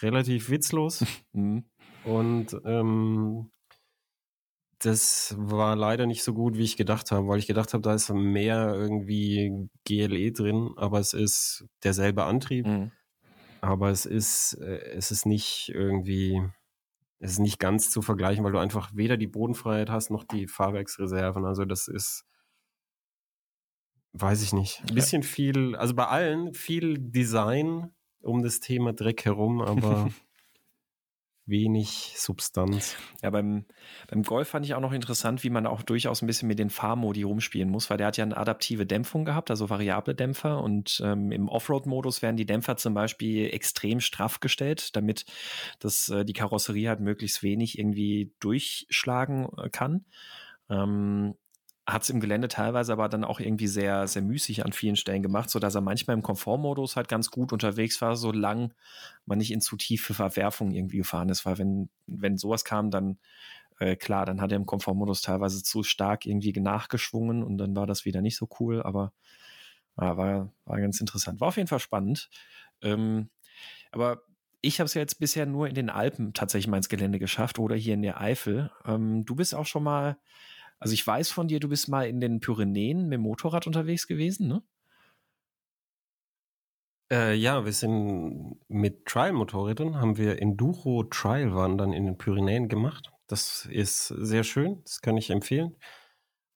S2: relativ witzlos. [LAUGHS] Mhm. Und ähm, das war leider nicht so gut, wie ich gedacht habe, weil ich gedacht habe, da ist mehr irgendwie GLE drin, aber es ist derselbe Antrieb. Mhm. Aber es ist, äh, es ist nicht irgendwie, es ist nicht ganz zu vergleichen, weil du einfach weder die Bodenfreiheit hast noch die Fahrwerksreserven. Also das ist, weiß ich nicht, ein bisschen ja. viel, also bei allen viel Design um das Thema Dreck herum, aber [LAUGHS] wenig Substanz.
S1: Ja, beim, beim Golf fand ich auch noch interessant, wie man auch durchaus ein bisschen mit den Fahrmodi rumspielen muss, weil der hat ja eine adaptive Dämpfung gehabt, also variable Dämpfer und ähm, im Offroad-Modus werden die Dämpfer zum Beispiel extrem straff gestellt, damit das, äh, die Karosserie halt möglichst wenig irgendwie durchschlagen äh, kann. Ähm, hat es im Gelände teilweise aber dann auch irgendwie sehr, sehr müßig an vielen Stellen gemacht, sodass er manchmal im Komfortmodus halt ganz gut unterwegs war, solange man nicht in zu tiefe Verwerfungen irgendwie gefahren ist. Weil wenn, wenn sowas kam, dann äh, klar, dann hat er im Komfortmodus teilweise zu stark irgendwie nachgeschwungen und dann war das wieder nicht so cool, aber ja, war, war ganz interessant. War auf jeden Fall spannend. Ähm, aber ich habe es ja jetzt bisher nur in den Alpen tatsächlich mal ins Gelände geschafft oder hier in der Eifel. Ähm, du bist auch schon mal also ich weiß von dir, du bist mal in den Pyrenäen mit dem Motorrad unterwegs gewesen, ne?
S2: Äh, ja, wir sind mit Trial-Motorrädern, haben wir Enduro Trial-Wandern in den Pyrenäen gemacht. Das ist sehr schön, das kann ich empfehlen.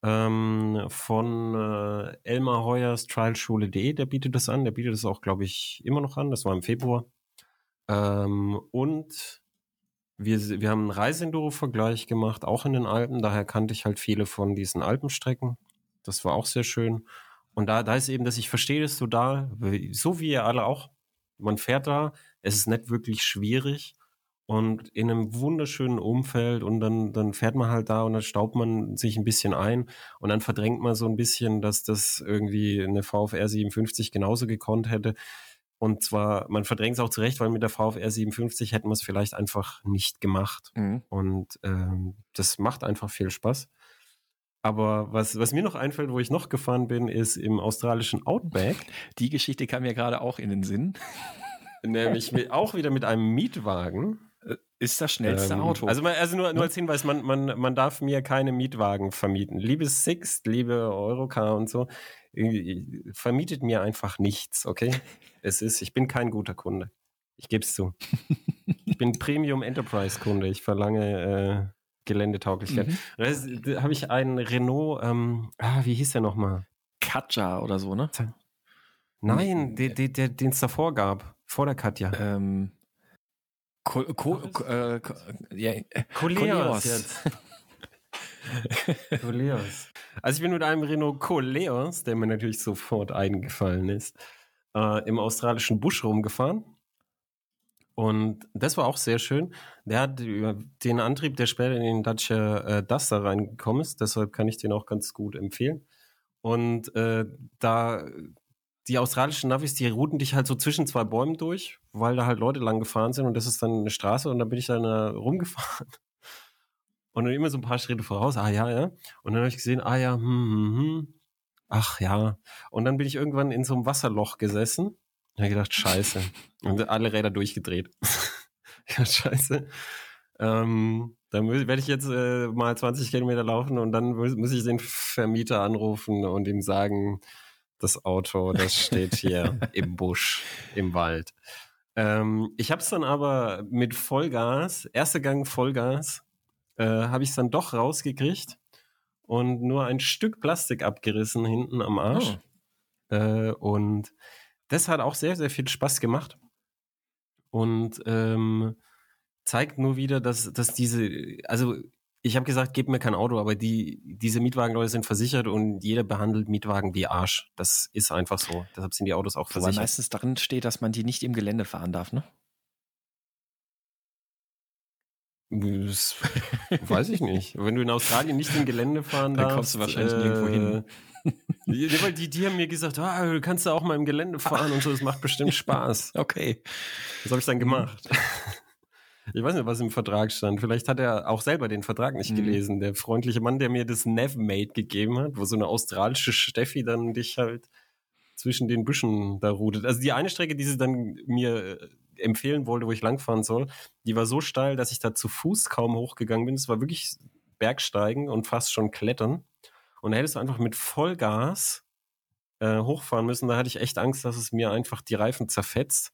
S2: Ähm, von äh, Elmar Heuers Trialschule.de, der bietet das an. Der bietet das auch, glaube ich, immer noch an. Das war im Februar. Ähm, und wir, wir haben einen Reiseenduro-Vergleich gemacht, auch in den Alpen. Daher kannte ich halt viele von diesen Alpenstrecken. Das war auch sehr schön. Und da, da ist eben, dass ich verstehe dass du da, so wie ihr alle auch. Man fährt da, es ist nicht wirklich schwierig und in einem wunderschönen Umfeld und dann, dann fährt man halt da und dann staubt man sich ein bisschen ein und dann verdrängt man so ein bisschen, dass das irgendwie eine VFR 57 genauso gekonnt hätte. Und zwar, man verdrängt es auch zurecht, weil mit der VfR 57 hätten wir es vielleicht einfach nicht gemacht. Mhm. Und ähm, das macht einfach viel Spaß. Aber was, was mir noch einfällt, wo ich noch gefahren bin, ist im australischen Outback. [LAUGHS]
S1: Die Geschichte kam mir gerade auch in den Sinn. [LAUGHS]
S2: Nämlich mit, auch wieder mit einem Mietwagen.
S1: Äh, ist das schnellste ähm, Auto.
S2: Also, also nur, nur als Hinweis, man, man, man darf mir keine Mietwagen vermieten. Liebe Sixt, liebe Eurocar und so, vermietet mir einfach nichts, okay? Es ist, ich bin kein guter Kunde. Ich gebe es zu. ich bin Premium Enterprise Kunde. Ich verlange äh, Geländetauglichkeit. Mhm. Da habe ich einen Renault, ähm, ah, wie hieß der nochmal?
S1: Katja oder so, ne?
S2: Nein, der, der, der, den es davor gab. Vor der Katja. Ähm,
S1: Ko Ko Ko äh, Ko ja,
S2: Koleos. Koleos. [LAUGHS] Also ich bin mit einem Renault Coleos, der mir natürlich sofort eingefallen ist, äh, im australischen Busch rumgefahren. Und das war auch sehr schön. Der hat den Antrieb, der später in den Dacia äh, Duster reingekommen ist. Deshalb kann ich den auch ganz gut empfehlen. Und äh, da die australischen Navis, die routen dich halt so zwischen zwei Bäumen durch, weil da halt Leute lang gefahren sind und das ist dann eine Straße und da bin ich dann äh, rumgefahren. Und dann immer so ein paar Schritte voraus, ah ja, ja. Und dann habe ich gesehen, ah ja, hm, hm, hm. Ach ja. Und dann bin ich irgendwann in so einem Wasserloch gesessen. Und habe gedacht, scheiße. [LAUGHS] Und alle Räder durchgedreht. [LAUGHS] ja, scheiße. Ähm, dann werde ich jetzt äh, mal 20 Kilometer laufen und dann muss ich den Vermieter anrufen und ihm sagen, das Auto, das steht hier [LAUGHS] im Busch, im Wald. Ähm, ich habe es dann aber mit Vollgas, erster Gang Vollgas, äh, habe ich es dann doch rausgekriegt und nur ein Stück Plastik abgerissen hinten am Arsch. Oh. Äh, und das hat auch sehr, sehr viel Spaß gemacht. Und ähm, zeigt nur wieder, dass, dass diese, also ich habe gesagt, gebt mir kein Auto, aber die, diese Mietwagenleute sind versichert und jeder behandelt Mietwagen wie Arsch. Das ist einfach so. Deshalb sind die Autos auch versichert.
S1: Weil meistens darin steht, dass man die nicht im Gelände fahren darf, ne?
S2: Das weiß ich nicht. Wenn du in Australien nicht im Gelände fahren darfst. [LAUGHS] Dann
S1: kommst du wahrscheinlich äh, nirgendwo hin.
S2: Die, die, die, haben mir gesagt, ah, du kannst da auch mal im Gelände fahren und so, das macht bestimmt Spaß. [LAUGHS]
S1: okay.
S2: Das habe ich dann gemacht. Ich weiß nicht, was im Vertrag stand. Vielleicht hat er auch selber den Vertrag nicht mhm. gelesen. Der freundliche Mann, der mir das Navmate gegeben hat, wo so eine australische Steffi dann dich halt zwischen den Büschen da rudet. Also die eine Strecke, die sie dann mir äh, empfehlen wollte, wo ich langfahren soll, die war so steil, dass ich da zu Fuß kaum hochgegangen bin. Es war wirklich Bergsteigen und fast schon Klettern. Und da hättest du einfach mit Vollgas äh, hochfahren müssen. Da hatte ich echt Angst, dass es mir einfach die Reifen zerfetzt.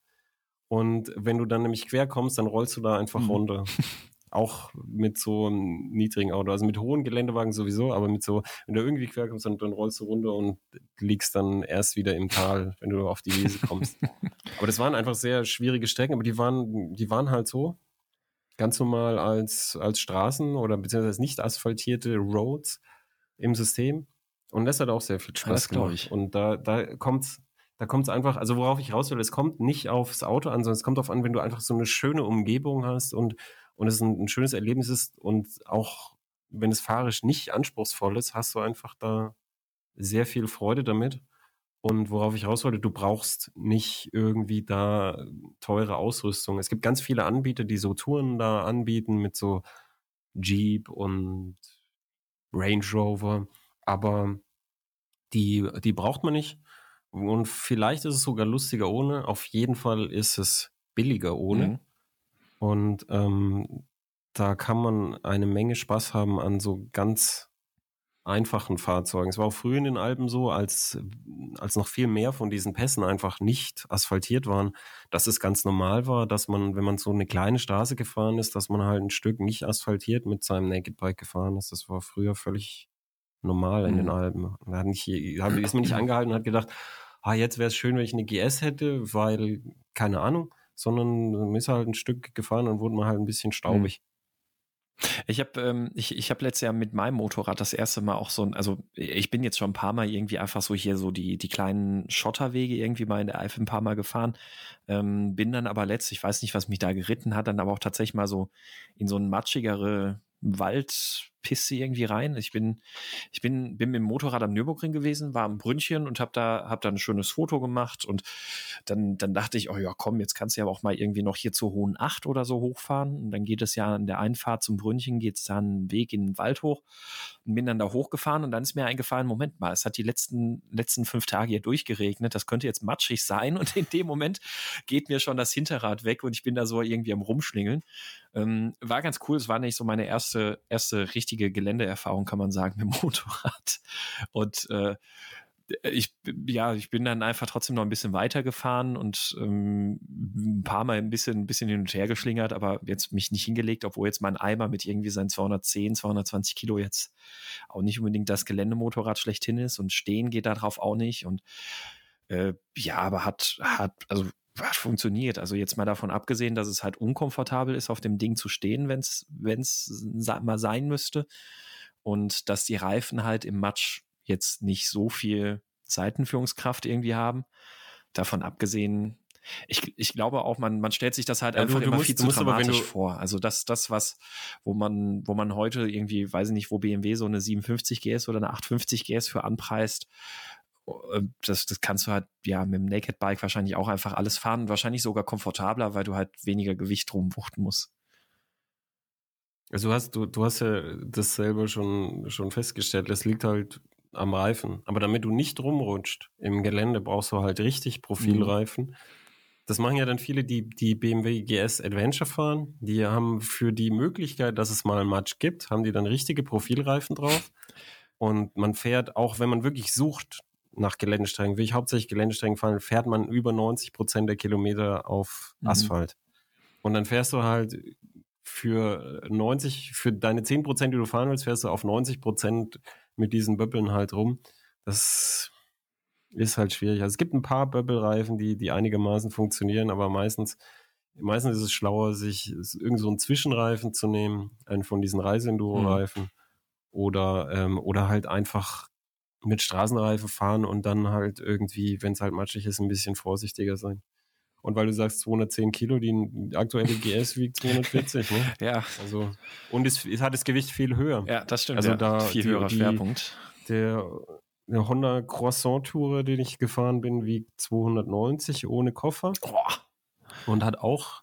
S2: Und wenn du dann nämlich quer kommst, dann rollst du da einfach mhm. runter. [LAUGHS] Auch mit so einem niedrigen Auto. Also mit hohen Geländewagen sowieso, aber mit so, wenn du irgendwie quer kommst, dann, dann rollst du runter und liegst dann erst wieder im Tal, wenn du auf die Wiese kommst. [LAUGHS] aber das waren einfach sehr schwierige Strecken, aber die waren, die waren halt so. Ganz normal als, als Straßen oder beziehungsweise nicht asphaltierte Roads im System. Und das hat auch sehr viel Spaß
S1: ja, gemacht.
S2: Und da, da kommt's da kommt es einfach, also worauf ich raus will, es kommt nicht aufs Auto an, sondern es kommt darauf an, wenn du einfach so eine schöne Umgebung hast und, und es ein, ein schönes Erlebnis ist und auch wenn es fahrisch nicht anspruchsvoll ist, hast du einfach da sehr viel Freude damit. Und worauf ich raus wollte, du brauchst nicht irgendwie da teure Ausrüstung. Es gibt ganz viele Anbieter, die so Touren da anbieten mit so Jeep und Range Rover, aber die, die braucht man nicht. Und vielleicht ist es sogar lustiger ohne. Auf jeden Fall ist es billiger ohne. Mhm. Und ähm, da kann man eine Menge Spaß haben an so ganz einfachen Fahrzeugen. Es war auch früher in den Alpen so, als, als noch viel mehr von diesen Pässen einfach nicht asphaltiert waren, dass es ganz normal war, dass man, wenn man so eine kleine Straße gefahren ist, dass man halt ein Stück nicht asphaltiert mit seinem Naked Bike gefahren ist. Das war früher völlig normal in mhm. den Alpen. Da hat nicht, ist man nicht angehalten und hat gedacht, ah, jetzt wäre es schön, wenn ich eine GS hätte, weil, keine Ahnung, sondern man ist halt ein Stück gefahren und wurde man halt ein bisschen staubig. Mhm.
S1: Ich habe ähm, ich, ich hab letztes Jahr mit meinem Motorrad das erste Mal auch so ein, also ich bin jetzt schon ein paar Mal irgendwie einfach so hier so die, die kleinen Schotterwege irgendwie mal in der Eifel ein paar Mal gefahren. Ähm, bin dann aber letztlich, ich weiß nicht, was mich da geritten hat, dann aber auch tatsächlich mal so in so ein matschigere Waldpiste irgendwie rein. Ich bin, ich bin, bin mit dem Motorrad am Nürburgring gewesen, war am Brünnchen und habe da, hab da ein schönes Foto gemacht. Und dann, dann dachte ich, oh ja, komm, jetzt kannst du ja auch mal irgendwie noch hier zur Hohen Acht oder so hochfahren. Und dann geht es ja an der Einfahrt zum Brünnchen geht's dann einen Weg in den Wald hoch. Und bin dann da hochgefahren und dann ist mir eingefallen, Moment mal, es hat die letzten, letzten fünf Tage hier durchgeregnet, das könnte jetzt matschig sein. Und in dem Moment geht mir schon das Hinterrad weg und ich bin da so irgendwie am rumschlingeln. Ähm, war ganz cool. Es war nicht so meine erste, erste richtige Geländeerfahrung, kann man sagen, [LAUGHS] mit dem Motorrad. Und äh, ich, ja, ich bin dann einfach trotzdem noch ein bisschen weitergefahren und ähm, ein paar Mal ein bisschen, ein bisschen hin und her geschlingert, aber jetzt mich nicht hingelegt, obwohl jetzt mein Eimer mit irgendwie seinen 210, 220 Kilo jetzt auch nicht unbedingt das Geländemotorrad schlechthin ist und stehen geht darauf auch nicht und äh, ja, aber hat, hat, also funktioniert. Also jetzt mal davon abgesehen, dass es halt unkomfortabel ist, auf dem Ding zu stehen, wenn es mal sein müsste. Und dass die Reifen halt im Matsch jetzt nicht so viel Seitenführungskraft irgendwie haben. Davon abgesehen, ich, ich glaube auch, man, man stellt sich das halt ja, einfach du, du immer musst, viel zu dramatisch vor. Also das, das, was, wo man, wo man heute irgendwie, weiß ich nicht, wo BMW so eine 57 GS oder eine 850 GS für anpreist, das, das kannst du halt ja mit dem Naked Bike wahrscheinlich auch einfach alles fahren wahrscheinlich sogar komfortabler, weil du halt weniger Gewicht rumwuchten musst.
S2: Also du hast, du, du hast ja das selber schon, schon festgestellt, es liegt halt am Reifen. Aber damit du nicht rumrutscht im Gelände, brauchst du halt richtig Profilreifen. Mhm. Das machen ja dann viele, die die BMW GS Adventure fahren. Die haben für die Möglichkeit, dass es mal ein Match gibt, haben die dann richtige Profilreifen drauf. [LAUGHS] Und man fährt, auch wenn man wirklich sucht, nach Geländestrecken, will ich hauptsächlich Geländestrecken fahren, fährt man über 90 Prozent der Kilometer auf mhm. Asphalt. Mhm. Und dann fährst du halt für 90, für deine 10 Prozent, die du fahren willst, fährst du auf 90 Prozent mit diesen Böppeln halt rum. Das ist halt schwierig. Also es gibt ein paar Böppelreifen, die, die einigermaßen funktionieren, aber meistens, meistens ist es schlauer, sich irgend so einen Zwischenreifen zu nehmen, einen von diesen Reiseenduro-Reifen. Mhm. Oder, ähm, oder halt einfach mit Straßenreifen fahren und dann halt irgendwie, wenn es halt matschig ist, ein bisschen vorsichtiger sein. Und weil du sagst 210 Kilo, die aktuelle GS wiegt 240, ne? [LAUGHS]
S1: Ja.
S2: Also, und es, es, hat das Gewicht viel höher.
S1: Ja, das stimmt.
S2: Also
S1: ja.
S2: da
S1: viel
S2: die,
S1: höherer
S2: die,
S1: Schwerpunkt.
S2: Der, der Honda Croissant Tourer, den ich gefahren bin, wiegt 290 ohne Koffer.
S1: Boah.
S2: Und hat auch,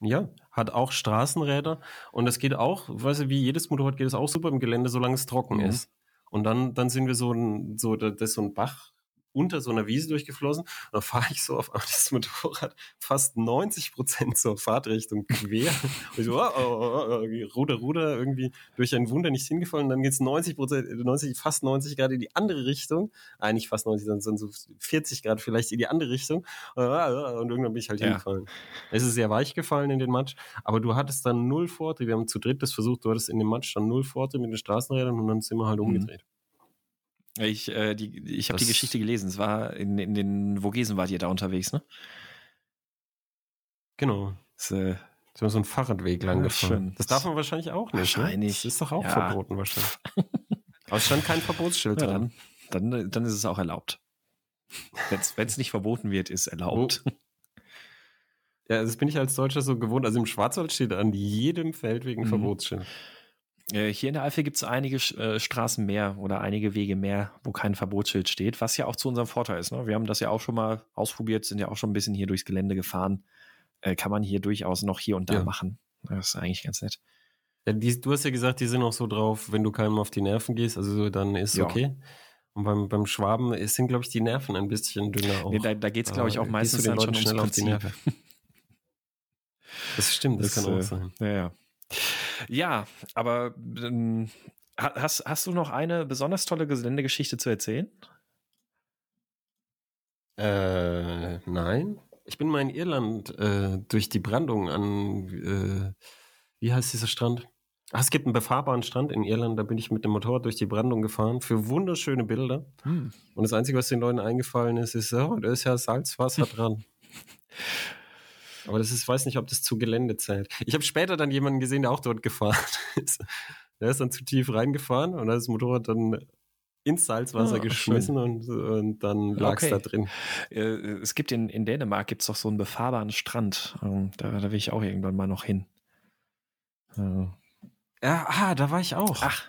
S2: ja, hat auch Straßenräder. Und das geht auch, weißt du, wie jedes Motorrad geht es auch super im Gelände, solange es trocken mhm. ist. Und dann, dann sind wir so ein, so, das ist so ein Bach unter so einer Wiese durchgeflossen. Und dann fahre ich so auf das Motorrad fast 90 Prozent zur Fahrtrichtung quer. Und ich so, oh, oh, oh, Ruder, Ruder, irgendwie durch ein Wunder nicht hingefallen. Und dann geht's 90 Prozent, 90, fast 90 Grad in die andere Richtung. Eigentlich fast 90, dann sind so 40 Grad vielleicht in die andere Richtung. Und irgendwann bin ich halt ja. hingefallen. Es ist sehr weich gefallen in den Matsch, aber du hattest dann null Vortrieb. Wir haben zu dritt das versucht, du hattest in dem Matsch dann null Vortrieb mit den Straßenrädern und dann sind wir halt mhm.
S1: Ich, äh, die, ich habe die Geschichte gelesen. Es war in, in den Vogesen wart ihr da unterwegs, ne?
S2: Genau. Das, äh, sind wir so einen Fahrradweg lang gefahren. Schön. Das darf man wahrscheinlich auch nicht.
S1: Ne? Wahrscheinlich. Ne?
S2: Das ist doch auch ja. verboten wahrscheinlich. [LAUGHS] Aber es stand kein Verbotsschild
S1: ja,
S2: dran.
S1: Dann, dann, ist es auch erlaubt. Wenn es nicht verboten wird, ist erlaubt.
S2: Wo, ja, das bin ich als Deutscher so gewohnt. Also im Schwarzwald steht an jedem Feldweg ein mhm. Verbotsschild.
S1: Äh, hier in der Eifel gibt es einige äh, Straßen mehr oder einige Wege mehr, wo kein Verbotsschild steht, was ja auch zu unserem Vorteil ist. Ne? Wir haben das ja auch schon mal ausprobiert, sind ja auch schon ein bisschen hier durchs Gelände gefahren. Äh, kann man hier durchaus noch hier und da ja. machen. Das ist eigentlich ganz nett.
S2: Ja, die, du hast ja gesagt, die sind auch so drauf, wenn du keinem auf die Nerven gehst, also dann ist ja. okay. Und beim, beim Schwaben sind, glaube ich, die Nerven ein bisschen dünner auch.
S1: Nee, da da geht es, glaube ich, auch meistens den Leuten schnell auf die Nerven. [LAUGHS]
S2: Das stimmt, das, das kann auch sein.
S1: Ja, ja. Ja, aber ähm, hast, hast du noch eine besonders tolle Geländegeschichte zu erzählen?
S2: Äh, nein. Ich bin mal in Irland äh, durch die Brandung an, äh, wie heißt dieser Strand? Ach, es gibt einen befahrbaren Strand in Irland, da bin ich mit dem Motorrad durch die Brandung gefahren für wunderschöne Bilder. Hm. Und das Einzige, was den Leuten eingefallen ist, ist, oh, da ist ja Salzwasser [LAUGHS] dran. Aber das ist, ich weiß nicht, ob das zu Gelände zählt. Ich habe später dann jemanden gesehen, der auch dort gefahren [LAUGHS] ist. Der ist dann zu tief reingefahren und hat das Motorrad dann ins Salzwasser oh, geschmissen und, und, dann lag es okay. da drin.
S1: Äh, es gibt in, in Dänemark gibt's doch so einen befahrbaren Strand. Ähm, da, da will ich auch irgendwann mal noch hin.
S2: Ja, ah, da war ich auch.
S1: Ach.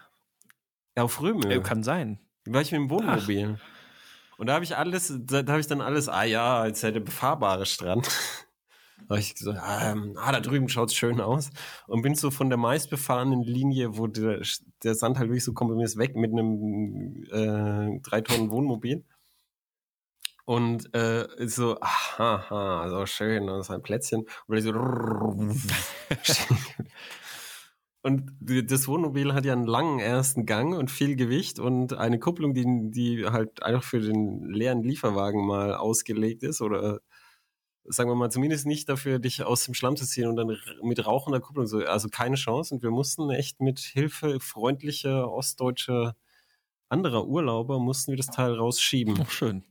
S2: Ja, auf Römö. Ja,
S1: kann sein.
S2: Da war ich mit dem Wohnmobil. Ach. Und da habe ich alles, da, da habe ich dann alles, ah ja, als hätte befahrbare Strand habe ich gesagt, ähm, ah, da drüben schaut's schön aus. Und bin so von der meistbefahrenen Linie, wo der, der Sand halt wirklich so komprimiert ist, weg mit einem äh, drei Tonnen Wohnmobil. Und äh, so, aha, so schön, und so ein Plätzchen. Und ich so, [LAUGHS] Und das Wohnmobil hat ja einen langen ersten Gang und viel Gewicht und eine Kupplung, die, die halt einfach für den leeren Lieferwagen mal ausgelegt ist oder sagen wir mal, zumindest nicht dafür, dich aus dem Schlamm zu ziehen und dann mit rauchender Kupplung so. Also keine Chance. Und wir mussten echt mit Hilfe freundlicher ostdeutscher anderer Urlauber mussten wir das Teil rausschieben.
S1: Ach, schön.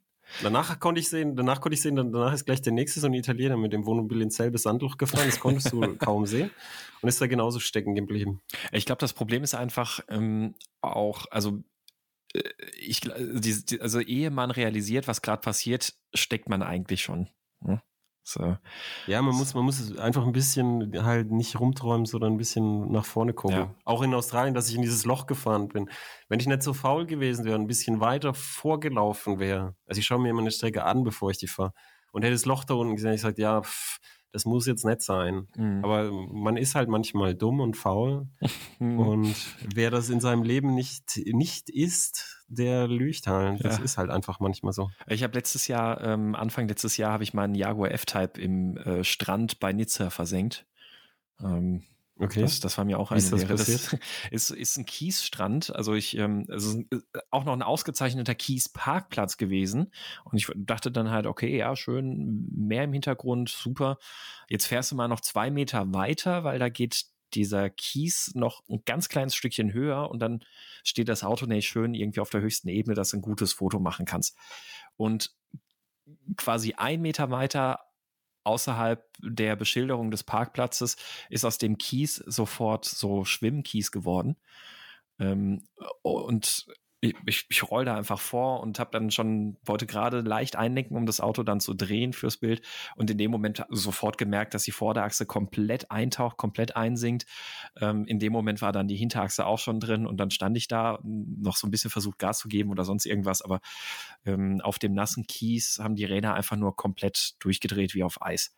S2: Danach konnte ich sehen, danach konnte ich sehen, danach ist gleich der nächste so ein Italiener mit dem Wohnmobil in Zell bis Sandloch gefahren. Das konntest du [LAUGHS] kaum sehen und ist da genauso stecken geblieben.
S1: Ich glaube, das Problem ist einfach ähm, auch, also äh, ich, also ehe man realisiert, was gerade passiert, steckt man eigentlich schon. Hm?
S2: So. Ja, man muss, man muss einfach ein bisschen halt nicht rumträumen, sondern ein bisschen nach vorne gucken. Ja. Auch in Australien, dass ich in dieses Loch gefahren bin. Wenn ich nicht so faul gewesen wäre, ein bisschen weiter vorgelaufen wäre. Also ich schaue mir immer eine Strecke an, bevor ich die fahre. Und hätte das Loch da unten gesehen, ich sage, ja, pff, das muss jetzt nicht sein. Mhm. Aber man ist halt manchmal dumm und faul. [LAUGHS] Mhm. Und wer das in seinem Leben nicht, nicht ist, der lügt halt. Das ja. ist halt einfach manchmal so.
S1: Ich habe letztes Jahr, ähm, Anfang letztes Jahr, habe ich meinen Jaguar F-Type im äh, Strand bei Nizza versenkt. Ähm, Okay. Das, das war mir auch eine
S2: ist das Lehre. Passiert? Das [LAUGHS]
S1: ist, ist ein Kiesstrand, also ich, ähm, also auch noch ein ausgezeichneter Kiesparkplatz gewesen. Und ich dachte dann halt, okay, ja, schön, mehr im Hintergrund, super. Jetzt fährst du mal noch zwei Meter weiter, weil da geht dieser Kies noch ein ganz kleines Stückchen höher und dann steht das Auto nicht schön irgendwie auf der höchsten Ebene, dass du ein gutes Foto machen kannst. Und quasi ein Meter weiter außerhalb der Beschilderung des Parkplatzes ist aus dem Kies sofort so Schwimmkies geworden. Ähm, und ich, ich, ich roll da einfach vor und habe dann schon, wollte gerade leicht einlenken, um das Auto dann zu drehen fürs Bild und in dem Moment sofort gemerkt, dass die Vorderachse komplett eintaucht, komplett einsinkt. Ähm, in dem Moment war dann die Hinterachse auch schon drin und dann stand ich da, noch so ein bisschen versucht Gas zu geben oder sonst irgendwas, aber ähm, auf dem nassen Kies haben die Räder einfach nur komplett durchgedreht wie auf Eis.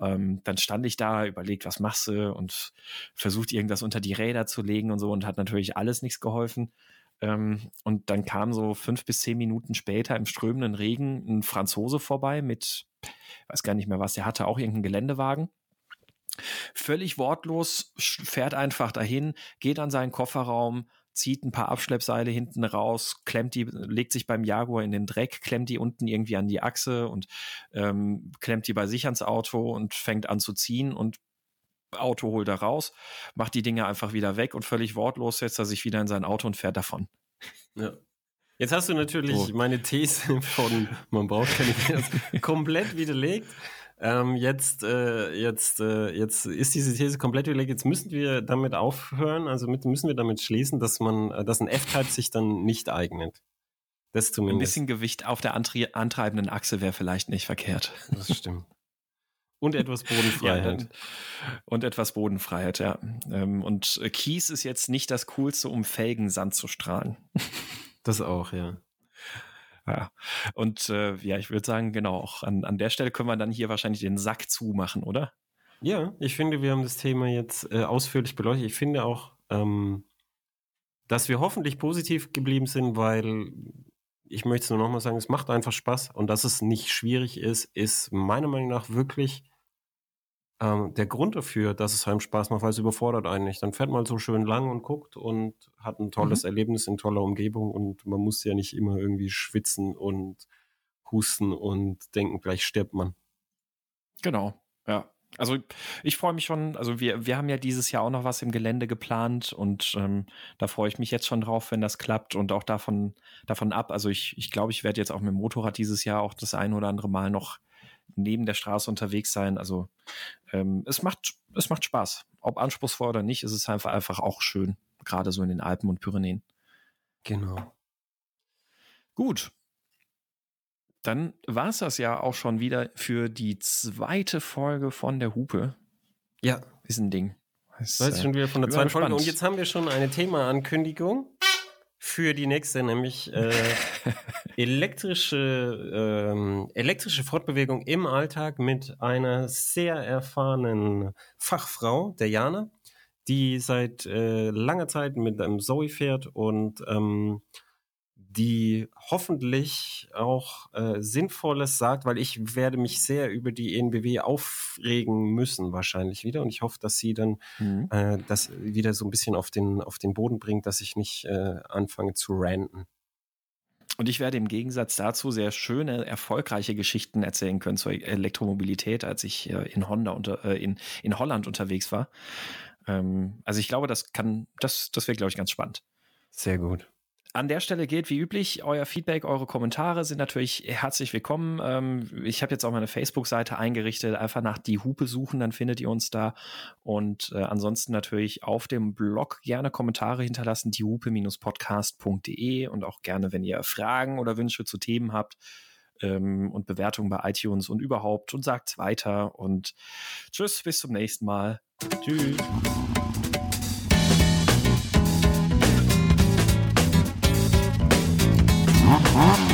S1: Ähm, dann stand ich da, überlegt, was machst du und versucht irgendwas unter die Räder zu legen und so und hat natürlich alles nichts geholfen. Ähm, und dann kam so fünf bis zehn Minuten später im strömenden Regen ein Franzose vorbei mit, weiß gar nicht mehr was, der hatte auch irgendeinen Geländewagen. Völlig wortlos, fährt einfach dahin, geht an seinen Kofferraum, zieht ein paar Abschleppseile hinten raus, klemmt die, legt sich beim Jaguar in den Dreck, klemmt die unten irgendwie an die Achse und ähm, klemmt die bei sich ans Auto und fängt an zu ziehen und Auto holt er raus, macht die Dinge einfach wieder weg und völlig wortlos setzt er sich wieder in sein Auto und fährt davon.
S2: Ja. Jetzt hast du natürlich oh. meine These [LAUGHS] von man braucht keine These komplett widerlegt. Ähm, jetzt, äh, jetzt, äh, jetzt ist diese These komplett widerlegt. Jetzt müssen wir damit aufhören, also mit, müssen wir damit schließen, dass man, äh, dass ein F-Type sich dann nicht eignet.
S1: Das zumindest. Ein bisschen Gewicht auf der antreibenden Achse wäre vielleicht nicht verkehrt.
S2: Das stimmt. Und etwas Bodenfreiheit. Ja,
S1: und etwas Bodenfreiheit, ja. Ähm, und Kies ist jetzt nicht das Coolste, um Felgensand zu strahlen. [LAUGHS]
S2: Das auch, ja.
S1: Ja. Und äh, ja, ich würde sagen, genau, auch an, an der Stelle können wir dann hier wahrscheinlich den Sack zumachen, oder?
S2: Ja, ich finde, wir haben das Thema jetzt äh, ausführlich beleuchtet. Ich finde auch, ähm, dass wir hoffentlich positiv geblieben sind, weil ich möchte es nur nochmal sagen, es macht einfach Spaß und dass es nicht schwierig ist, ist meiner Meinung nach wirklich ähm, der Grund dafür, dass es einem Spaß macht, weil es überfordert einen nicht. Dann fährt man so schön lang und guckt und hat ein tolles mhm. Erlebnis in toller Umgebung und man muss ja nicht immer irgendwie schwitzen und husten und denken, gleich stirbt man.
S1: Genau, ja. Also ich freue mich schon, also wir, wir haben ja dieses Jahr auch noch was im Gelände geplant und ähm, da freue ich mich jetzt schon drauf, wenn das klappt und auch davon, davon ab. Also ich, ich glaube, ich werde jetzt auch mit dem Motorrad dieses Jahr auch das ein oder andere Mal noch neben der Straße unterwegs sein. Also ähm, es macht, es macht Spaß. Ob anspruchsvoll oder nicht, ist es einfach, einfach auch schön, gerade so in den Alpen und Pyrenäen.
S2: Genau.
S1: Gut, dann war es das ja auch schon wieder für die zweite Folge von der Hupe.
S2: Ja.
S1: Ist ein Ding.
S2: Das ist äh, schon wieder von der zweiten Folge. Und jetzt haben wir schon eine Themaankündigung für die nächste, nämlich äh, [LAUGHS] elektrische, ähm, elektrische Fortbewegung im Alltag mit einer sehr erfahrenen Fachfrau, der Jana, die seit äh, langer Zeit mit einem Zoe fährt und ähm, die hoffentlich auch äh, Sinnvolles sagt, weil ich werde mich sehr über die ENBW aufregen müssen wahrscheinlich wieder und ich hoffe, dass sie dann mhm. äh, das wieder so ein bisschen auf den, auf den Boden bringt, dass ich nicht äh, anfange zu ranten.
S1: Und ich werde im Gegensatz dazu sehr schöne, erfolgreiche Geschichten erzählen können zur Elektromobilität, als ich äh, in Honda unter, äh, in, in Holland unterwegs war. Ähm, also ich glaube, das kann, das, das wäre, glaube ich, ganz spannend.
S2: Sehr gut.
S1: An der Stelle gilt wie üblich, euer Feedback, eure Kommentare sind natürlich herzlich willkommen. Ähm, ich habe jetzt auch meine Facebook-Seite eingerichtet. Einfach nach die Hupe suchen, dann findet ihr uns da. Und äh, ansonsten natürlich auf dem Blog gerne Kommentare hinterlassen, diehupe-podcast.de und auch gerne, wenn ihr Fragen oder Wünsche zu Themen habt ähm, und Bewertungen bei iTunes und überhaupt und sagt's weiter. Und tschüss, bis zum nächsten Mal. Tschüss.
S3: Huh?